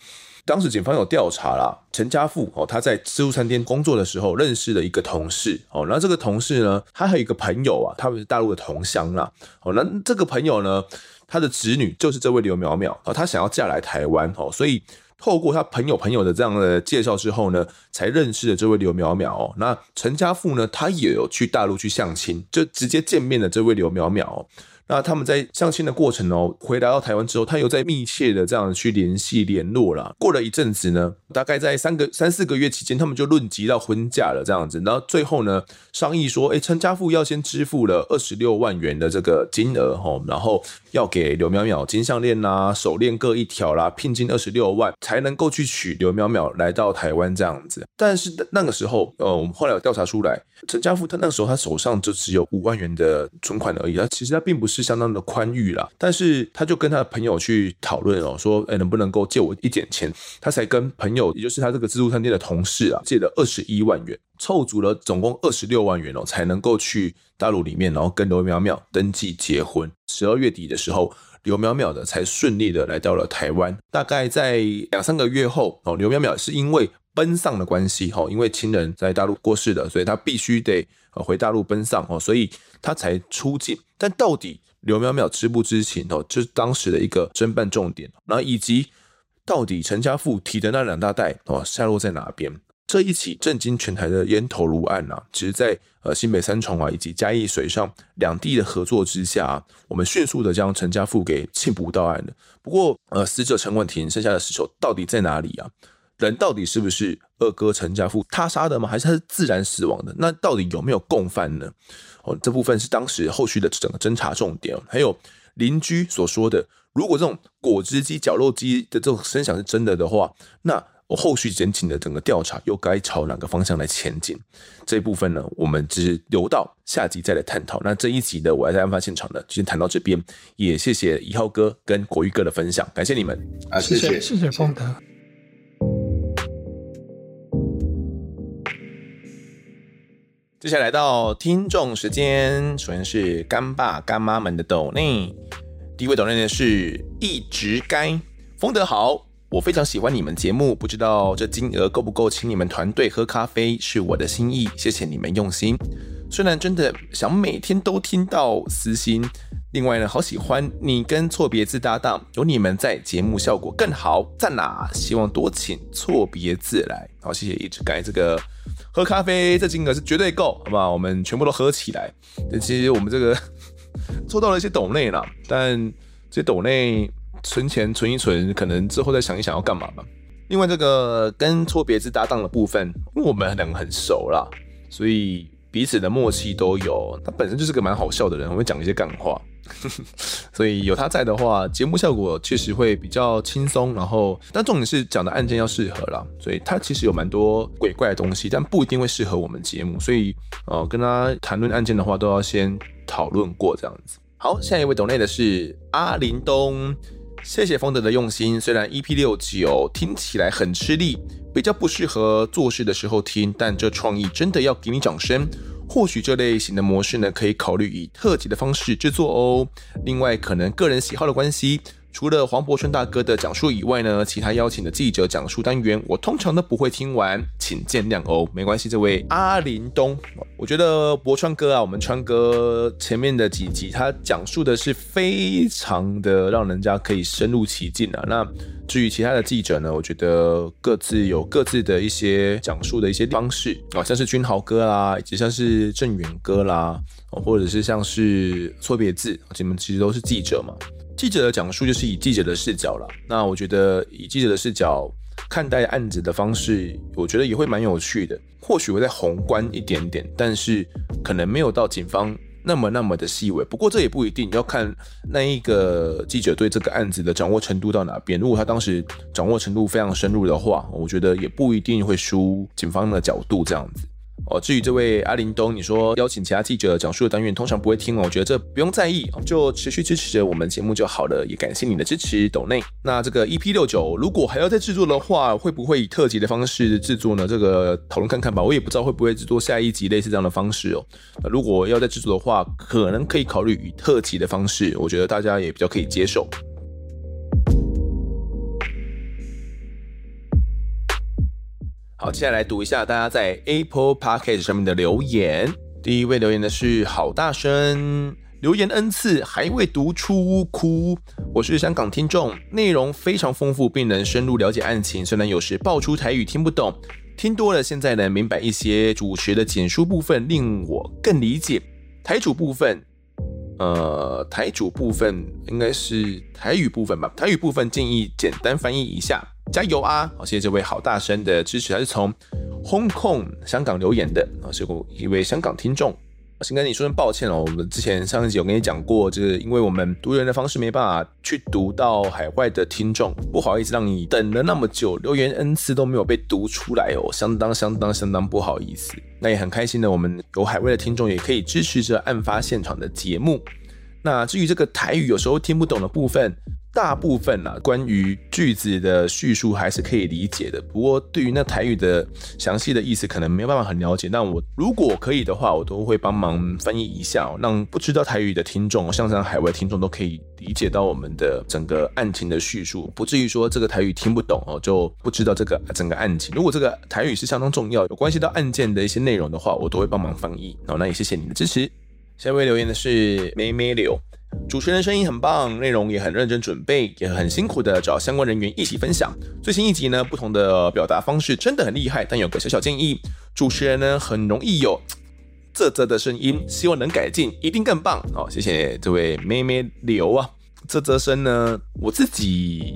Speaker 1: 当时警方有调查啦，陈家富哦他在自助餐厅工作的时候认识了一个同事哦，那这个同事呢，他还有一个朋友啊，他们是大陆的同乡啦，哦，那这个朋友呢，他的侄女就是这位刘苗苗哦，他想要嫁来台湾哦，所以。透过他朋友朋友的这样的介绍之后呢，才认识了这位刘淼淼。那陈家富呢，他也有去大陆去相亲，就直接见面了这位刘淼淼。那他们在相亲的过程哦，回来到台湾之后，他又在密切的这样去联系联络了。过了一阵子呢，大概在三个三四个月期间，他们就论及到婚嫁了这样子。然后最后呢，商议说，哎，陈家富要先支付了二十六万元的这个金额哦，然后要给刘淼淼金项链啦、手链各一条啦，聘金二十六万，才能够去娶刘淼淼来到台湾这样子。但是那个时候，呃，我们后来有调查出来，陈家富他那个时候他手上就只有五万元的存款而已，他其实他并不是。是相当的宽裕啦，但是他就跟他的朋友去讨论哦，说，哎，能不能够借我一点钱？他才跟朋友，也就是他这个自助餐店的同事啊，借了二十一万元，凑足了总共二十六万元哦，才能够去大陆里面，然后跟刘苗苗登记结婚。十二月底的时候，刘苗苗的才顺利的来到了台湾。大概在两三个月后哦，刘苗苗是因为奔丧的关系哈，因为亲人在大陆过世的，所以他必须得回大陆奔丧哦，所以他才出境。但到底刘淼淼知不知情哦？这是当时的一个侦办重点。然后以及到底陈家富提的那两大袋哦，下落在哪边？这一起震惊全台的烟头颅案啊，其实在呃新北三重啊以及嘉义水上两地的合作之下，我们迅速的将陈家富给罄捕到案了。不过呃，死者陈婉婷剩下的尸首到底在哪里啊？人到底是不是二哥陈家富他杀的吗？还是他是自然死亡的？那到底有没有共犯呢？哦，这部分是当时后续的整个侦查重点。还有邻居所说的，如果这种果汁机、绞肉机的这种声响是真的的话，那我后续检警的整个调查又该朝哪个方向来前进？这一部分呢，我们只是留到下集再来探讨。那这一集的我还在案发现场呢，就先谈到这边。也谢谢一号哥跟国玉哥的分享，感谢你们
Speaker 3: 啊，谢谢
Speaker 2: 谢谢丰德。
Speaker 1: 接下来到听众时间，首先是干爸干妈们的抖内，第一位抖内的是一直该丰德好，我非常喜欢你们节目，不知道这金额够不够请你们团队喝咖啡，是我的心意，谢谢你们用心。虽然真的想每天都听到私心，另外呢，好喜欢你跟错别字搭档，有你们在节目效果更好，赞啦！希望多请错别字来，好，谢谢一直改这个。喝咖啡这金额是绝对够，好不好？我们全部都喝起来。但其实我们这个 [laughs] 抽到了一些斗内啦，但这些斗内存钱存一存，可能之后再想一想要干嘛吧。另外这个跟错别字搭档的部分，因为我们两个很熟啦，所以彼此的默契都有。他本身就是个蛮好笑的人，我会讲一些干话。[laughs] 所以有他在的话，节目效果确实会比较轻松。然后，但重点是讲的案件要适合啦。所以他其实有蛮多鬼怪的东西，但不一定会适合我们节目。所以，呃，跟他谈论案件的话，都要先讨论过这样子。好，下一位抖内的是阿林东，谢谢丰德的用心。虽然 EP 六九听起来很吃力，比较不适合做事的时候听，但这创意真的要给你掌声。或许这类型的模式呢，可以考虑以特辑的方式制作哦。另外，可能个人喜好的关系。除了黄柏春大哥的讲述以外呢，其他邀请的记者讲述单元，我通常都不会听完，请见谅哦。没关系，这位阿林东，我觉得柏川哥啊，我们川哥前面的几集他讲述的是非常的让人家可以深入其境啊。那至于其他的记者呢，我觉得各自有各自的一些讲述的一些方式啊，像是君豪哥啦，以及像是郑远哥啦，或者是像是错别字，你们其实都是记者嘛。记者的讲述就是以记者的视角了。那我觉得以记者的视角看待案子的方式，我觉得也会蛮有趣的。或许会再宏观一点点，但是可能没有到警方那么那么的细微。不过这也不一定，要看那一个记者对这个案子的掌握程度到哪边。如果他当时掌握程度非常深入的话，我觉得也不一定会输警方的角度这样子。哦，至于这位阿林东，你说邀请其他记者讲述的单元通常不会听哦，我觉得这不用在意，就持续支持着我们节目就好了。也感谢你的支持，斗内。那这个 EP 六九如果还要再制作的话，会不会以特辑的方式制作呢？这个讨论看看吧。我也不知道会不会制作下一集类似这样的方式哦。那如果要再制作的话，可能可以考虑以特辑的方式，我觉得大家也比较可以接受。好，接下来读一下大家在 Apple Podcast 上面的留言。第一位留言的是好大声，留言 N 次还未读出哭。我是香港听众，内容非常丰富，并能深入了解案情。虽然有时爆出台语听不懂，听多了现在能明白一些。主持的简述部分令我更理解。台主部分，呃，台主部分应该是台语部分吧？台语部分建议简单翻译一下。加油啊！好，谢谢这位好大声的支持，他是从 Hong Kong 香港留言的啊，是一位香港听众。先跟你说声抱歉哦，我们之前上一集有跟你讲过，就是因为我们读人的方式没办法去读到海外的听众，不好意思让你等了那么久，留言 N 次都没有被读出来哦，相当相当相当不好意思。那也很开心的，我们有海外的听众也可以支持着案发现场的节目。那至于这个台语有时候听不懂的部分。大部分啊，关于句子的叙述还是可以理解的。不过，对于那台语的详细的意思，可能没有办法很了解。那我如果可以的话，我都会帮忙翻译一下，让不知道台语的听众，像这样海外听众都可以理解到我们的整个案情的叙述，不至于说这个台语听不懂哦，就不知道这个整个案情。如果这个台语是相当重要，有关系到案件的一些内容的话，我都会帮忙翻译。好，那也谢谢你的支持。下一位留言的是梅梅柳。主持人声音很棒，内容也很认真准备，也很辛苦的找相关人员一起分享。最新一集呢，不同的表达方式真的很厉害，但有个小小建议，主持人呢很容易有啧啧的声音，希望能改进，一定更棒。好，谢谢这位妹妹刘啊，啧啧声呢，我自己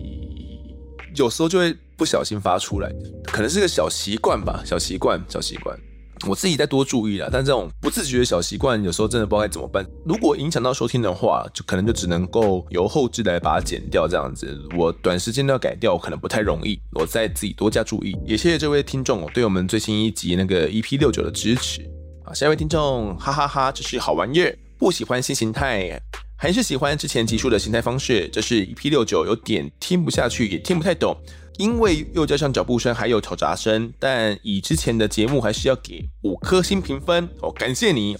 Speaker 1: 有时候就会不小心发出来，可能是个小习惯吧，小习惯，小习惯。我自己再多注意了，但这种不自觉的小习惯，有时候真的不知道该怎么办。如果影响到收听的话，就可能就只能够由后置来把它剪掉，这样子。我短时间要改掉，可能不太容易。我再自己多加注意。也谢谢这位听众对我们最新一集那个 EP 六九的支持。好，下一位听众，哈哈哈，这是好玩意儿。不喜欢新形态，还是喜欢之前集数的形态方式。这是 EP 六九，有点听不下去，也听不太懂。因为又加上脚步声，还有嘈杂声，但以之前的节目还是要给五颗星评分哦，感谢你，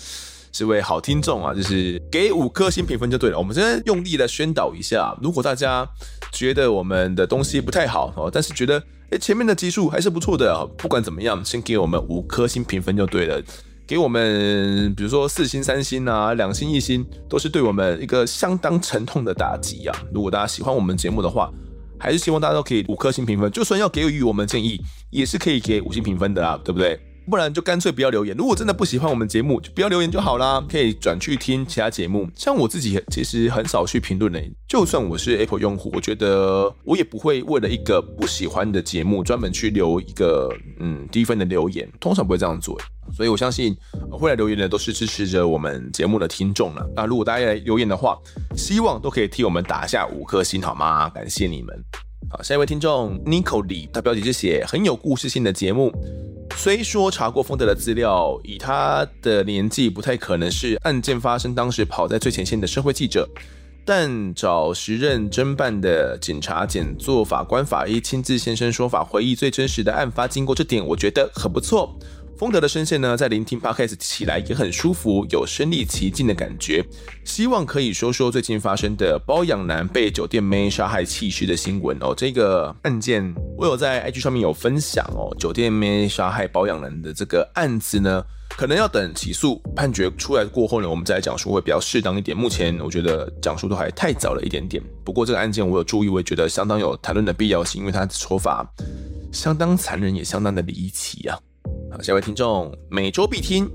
Speaker 1: 这位好听众啊，就是给五颗星评分就对了。我们现在用力的宣导一下，如果大家觉得我们的东西不太好哦，但是觉得诶前面的集数还是不错的，不管怎么样，先给我们五颗星评分就对了。给我们比如说四星、三星啊，两星、一星，都是对我们一个相当沉痛的打击啊。如果大家喜欢我们节目的话，还是希望大家都可以五颗星评分，就算要给予我们建议，也是可以给五星评分的啊，对不对？不然就干脆不要留言。如果真的不喜欢我们节目，就不要留言就好啦，可以转去听其他节目。像我自己其实很少去评论的，就算我是 Apple 用户，我觉得我也不会为了一个不喜欢的节目专门去留一个嗯低分的留言，通常不会这样做。所以我相信会来留言的都是支持着我们节目的听众了。那如果大家来留言的话，希望都可以替我们打下五颗星，好吗？感谢你们。好，下一位听众 Nico 李，他标题是写很有故事性的节目。虽说查过丰德的资料，以他的年纪不太可能是案件发生当时跑在最前线的社会记者，但找时任侦办的警察、检座、法官、法医亲自现身说法，回忆最真实的案发经过，这点我觉得很不错。丰德的声线呢，在聆听 Podcast 起来也很舒服，有身临其境的感觉。希望可以说说最近发生的包养男被酒店妹杀害弃尸的新闻哦。这个案件我有在 IG 上面有分享哦。酒店妹杀害包养男的这个案子呢，可能要等起诉判决出来过后呢，我们再来讲述会比较适当一点。目前我觉得讲述都还太早了一点点。不过这个案件我有注意，我也觉得相当有谈论的必要性，因为他的说法相当残忍，也相当的离奇啊。好，下一位听众每周必听，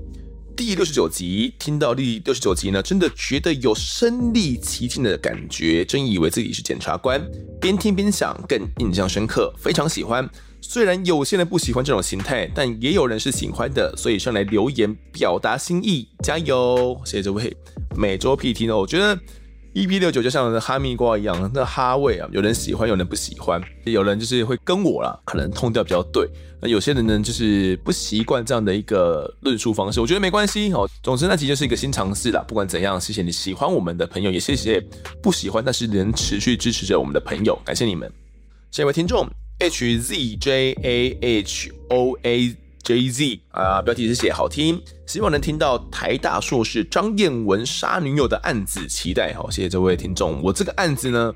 Speaker 1: 第六十九集，听到第六十九集呢，真的觉得有身历其境的感觉，真以为自己是检察官，边听边想，更印象深刻，非常喜欢。虽然有些人不喜欢这种形态，但也有人是喜欢的，所以上来留言表达心意，加油！谢谢这位每周必听呢，我觉得。EP 六九就像哈密瓜一样，那哈味啊，有人喜欢，有人不喜欢，有人就是会跟我啦，可能痛调比较对。那有些人呢，就是不习惯这样的一个论述方式，我觉得没关系哦。总之，那集就是一个新尝试啦。不管怎样，谢谢你喜欢我们的朋友，也谢谢不喜欢但是能持续支持着我们的朋友，感谢你们。下一位听众 H Z J A H O A。J Z 啊，标题是写好听，希望能听到台大硕士张彦文杀女友的案子，期待好，谢谢这位听众。我这个案子呢，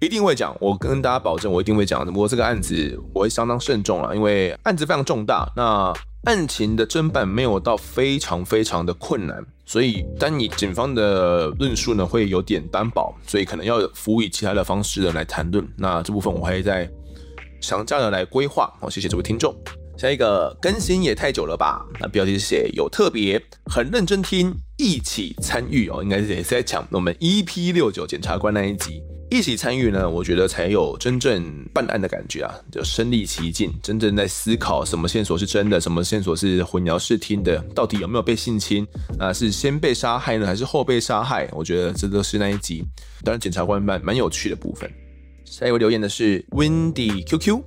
Speaker 1: 一定会讲，我跟大家保证，我一定会讲。不过这个案子我会相当慎重了，因为案子非常重大，那案情的侦办没有到非常非常的困难，所以当你警方的论述呢会有点单薄，所以可能要辅以其他的方式的来谈论。那这部分我会再详加的来规划。好，谢谢这位听众。下一个更新也太久了吧？那标题是写有特别，很认真听，一起参与哦，应该是也是在讲我们 EP 六九检察官那一集，一起参与呢，我觉得才有真正办案的感觉啊，就身历其境，真正在思考什么线索是真的，什么线索是混淆视听的，到底有没有被性侵啊？是先被杀害呢，还是后被杀害？我觉得这都是那一集，当然检察官蛮蛮有趣的部分。下一位留言的是 Windy QQ。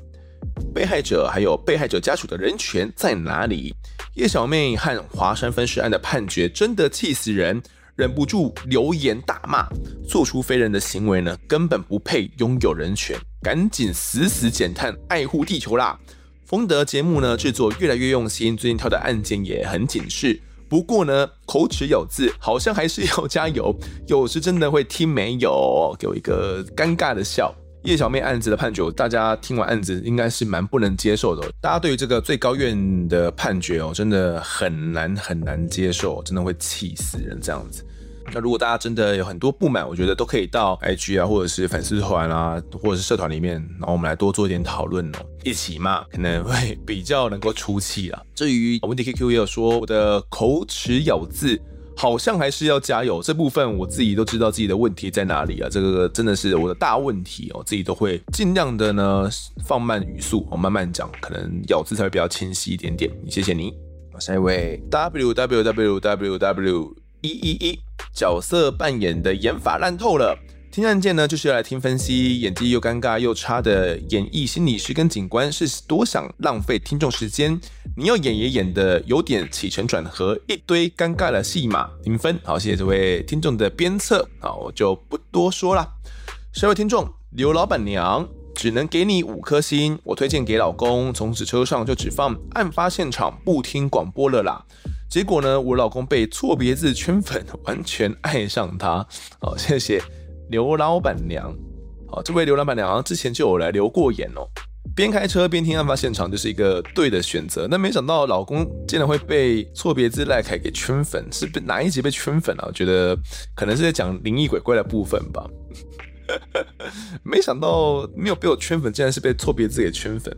Speaker 1: 被害者还有被害者家属的人权在哪里？叶小妹和华山分尸案的判决真的气死人，忍不住留言大骂，做出非人的行为呢，根本不配拥有人权，赶紧死死减碳，爱护地球啦！丰德节目呢制作越来越用心，最近挑的案件也很警示，不过呢口齿有字好像还是要加油，有时真的会听没有，给我一个尴尬的笑。叶小妹案子的判决，大家听完案子应该是蛮不能接受的。大家对于这个最高院的判决哦，真的很难很难接受，真的会气死人这样子。那如果大家真的有很多不满，我觉得都可以到 IG 啊，或者是粉丝团啊，或者是社团里面，然后我们来多做一点讨论哦，一起骂可能会比较能够出气啦。至于问题 QQ 也有说我的口齿咬字。好像还是要加油，这部分我自己都知道自己的问题在哪里啊，这个真的是我的大问题哦，自己都会尽量的呢放慢语速，我慢慢讲，可能咬字才会比较清晰一点点。谢谢你，下一位 W W W W W 一一一角色扮演的演法烂透了。听案件呢，就是要来听分析，演技又尴尬又差的演艺心理师跟警官是多想浪费听众时间。你要演也演的有点起承转合，一堆尴尬的戏码，零分好，谢谢这位听众的鞭策，好，我就不多说了。下一位听众刘老板娘只能给你五颗星，我推荐给老公，从此车上就只放案发现场，不听广播了啦。结果呢，我老公被错别字圈粉，完全爱上他，好，谢谢。刘老板娘，好，这位刘老板娘好像之前就有来留过言哦。边开车边听案发现场，就是一个对的选择。那没想到老公竟然会被错别字赖凯给圈粉，是被哪一集被圈粉啊？我觉得可能是在讲灵异鬼怪的部分吧。[laughs] 没想到没有被我圈粉，竟然是被错别字给圈粉。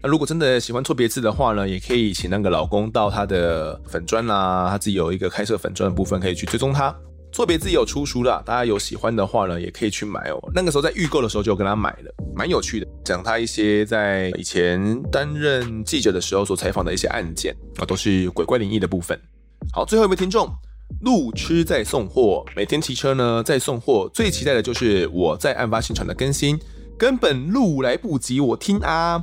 Speaker 1: 那如果真的喜欢错别字的话呢，也可以请那个老公到他的粉专啦，他自己有一个开设粉专的部分，可以去追踪他。错别字有出书了，大家有喜欢的话呢，也可以去买哦。那个时候在预购的时候就跟他买了，蛮有趣的，讲他一些在以前担任记者的时候所采访的一些案件啊，都是鬼怪灵异的部分。好，最后一位听众，路痴在送货，每天骑车呢在送货，最期待的就是我在案发现场的更新，根本路来不及我听啊。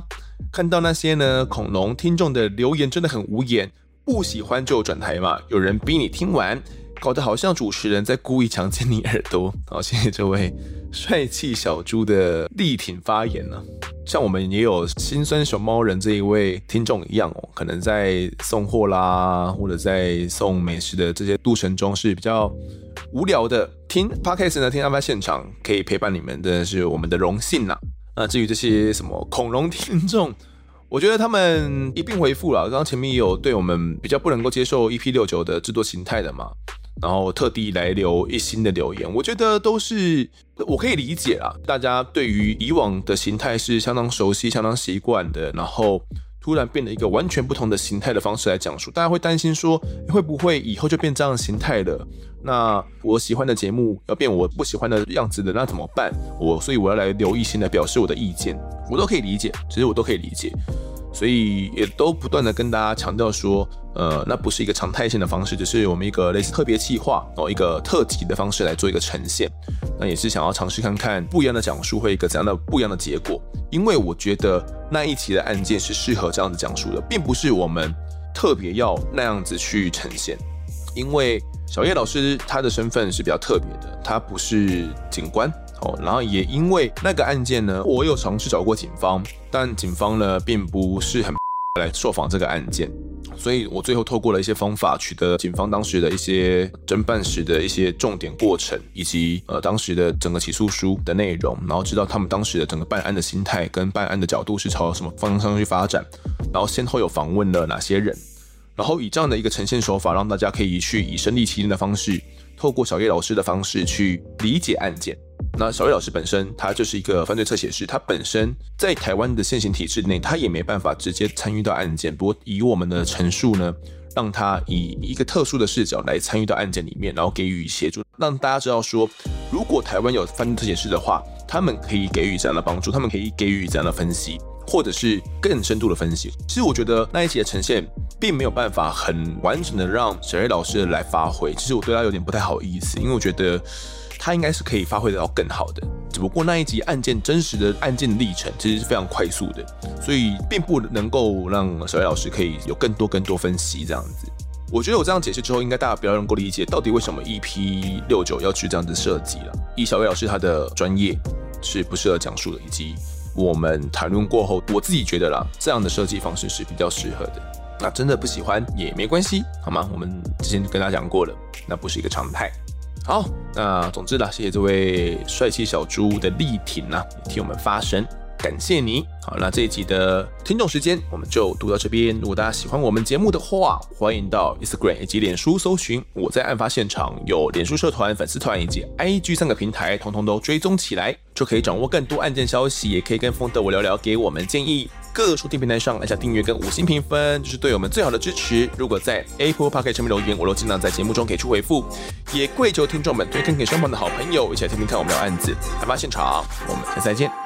Speaker 1: 看到那些呢恐龙听众的留言真的很无言，不喜欢就转台嘛，有人逼你听完。搞得好像主持人在故意强奸你耳朵。[laughs] 好，谢谢这位帅气小猪的力挺发言呢、啊。像我们也有心酸熊猫人这一位听众一样哦，可能在送货啦，或者在送美食的这些路程中是比较无聊的。听 Podcast 呢，听案发现场可以陪伴你们，真的是我们的荣幸呐、啊。那至于这些什么恐龙听众，我觉得他们一并回复了。刚刚前面也有对我们比较不能够接受 EP 六九的制作形态的嘛。然后特地来留一星的留言，我觉得都是我可以理解啦。大家对于以往的形态是相当熟悉、相当习惯的，然后突然变了一个完全不同的形态的方式来讲述，大家会担心说会不会以后就变这样的形态了？那我喜欢的节目要变我不喜欢的样子的，那怎么办？我所以我要来留一心来表示我的意见，我都可以理解，其实我都可以理解。所以也都不断的跟大家强调说，呃，那不是一个常态性的方式，只是我们一个类似特别企划哦，一个特辑的方式来做一个呈现。那也是想要尝试看看不一样的讲述会一个怎样的不一样的结果。因为我觉得那一期的案件是适合这样子讲述的，并不是我们特别要那样子去呈现。因为小叶老师他的身份是比较特别的，他不是警官。哦，然后也因为那个案件呢，我有尝试找过警方，但警方呢并不是很来受访这个案件，所以我最后透过了一些方法，取得警方当时的一些侦办时的一些重点过程，以及呃当时的整个起诉书的内容，然后知道他们当时的整个办案的心态跟办案的角度是朝什么方向去发展，然后先后有访问了哪些人，然后以这样的一个呈现手法，让大家可以去以身历其境的方式，透过小叶老师的方式去理解案件。那小瑞老师本身，他就是一个犯罪侧写师，他本身在台湾的现行体制内，他也没办法直接参与到案件。不过以我们的陈述呢，让他以一个特殊的视角来参与到案件里面，然后给予协助，让大家知道说，如果台湾有犯罪侧写师的话，他们可以给予怎样的帮助，他们可以给予怎样的分析，或者是更深度的分析。其实我觉得那一集的呈现，并没有办法很完整的让小瑞老师来发挥。其实我对他有点不太好意思，因为我觉得。他应该是可以发挥得到更好的，只不过那一集案件真实的案件历程其实是非常快速的，所以并不能够让小叶老师可以有更多更多分析这样子。我觉得我这样解释之后，应该大家比较能够理解到底为什么 EP 六九要去这样子设计了。以小叶老师他的专业是不适合讲述的，以及我们谈论过后，我自己觉得啦，这样的设计方式是比较适合的。那真的不喜欢也没关系，好吗？我们之前跟大家讲过了，那不是一个常态。好，那总之啦，谢谢这位帅气小猪的力挺啊，也替我们发声，感谢你。好，那这一集的听众时间我们就读到这边。如果大家喜欢我们节目的话，欢迎到 Instagram 以及脸书搜寻我在案发现场，有脸书社团、粉丝团以及 IG 三个平台，通通都追踪起来，就可以掌握更多案件消息，也可以跟风德我聊聊，给我们建议。各收听平台上来下订阅跟五星评分，就是对我们最好的支持。如果在 Apple Podcast 上面留言，我都尽量在节目中给出回复。也跪求听众们推荐给身旁的好朋友，一起来听听看我们的案子。案发现场，我们下次再见。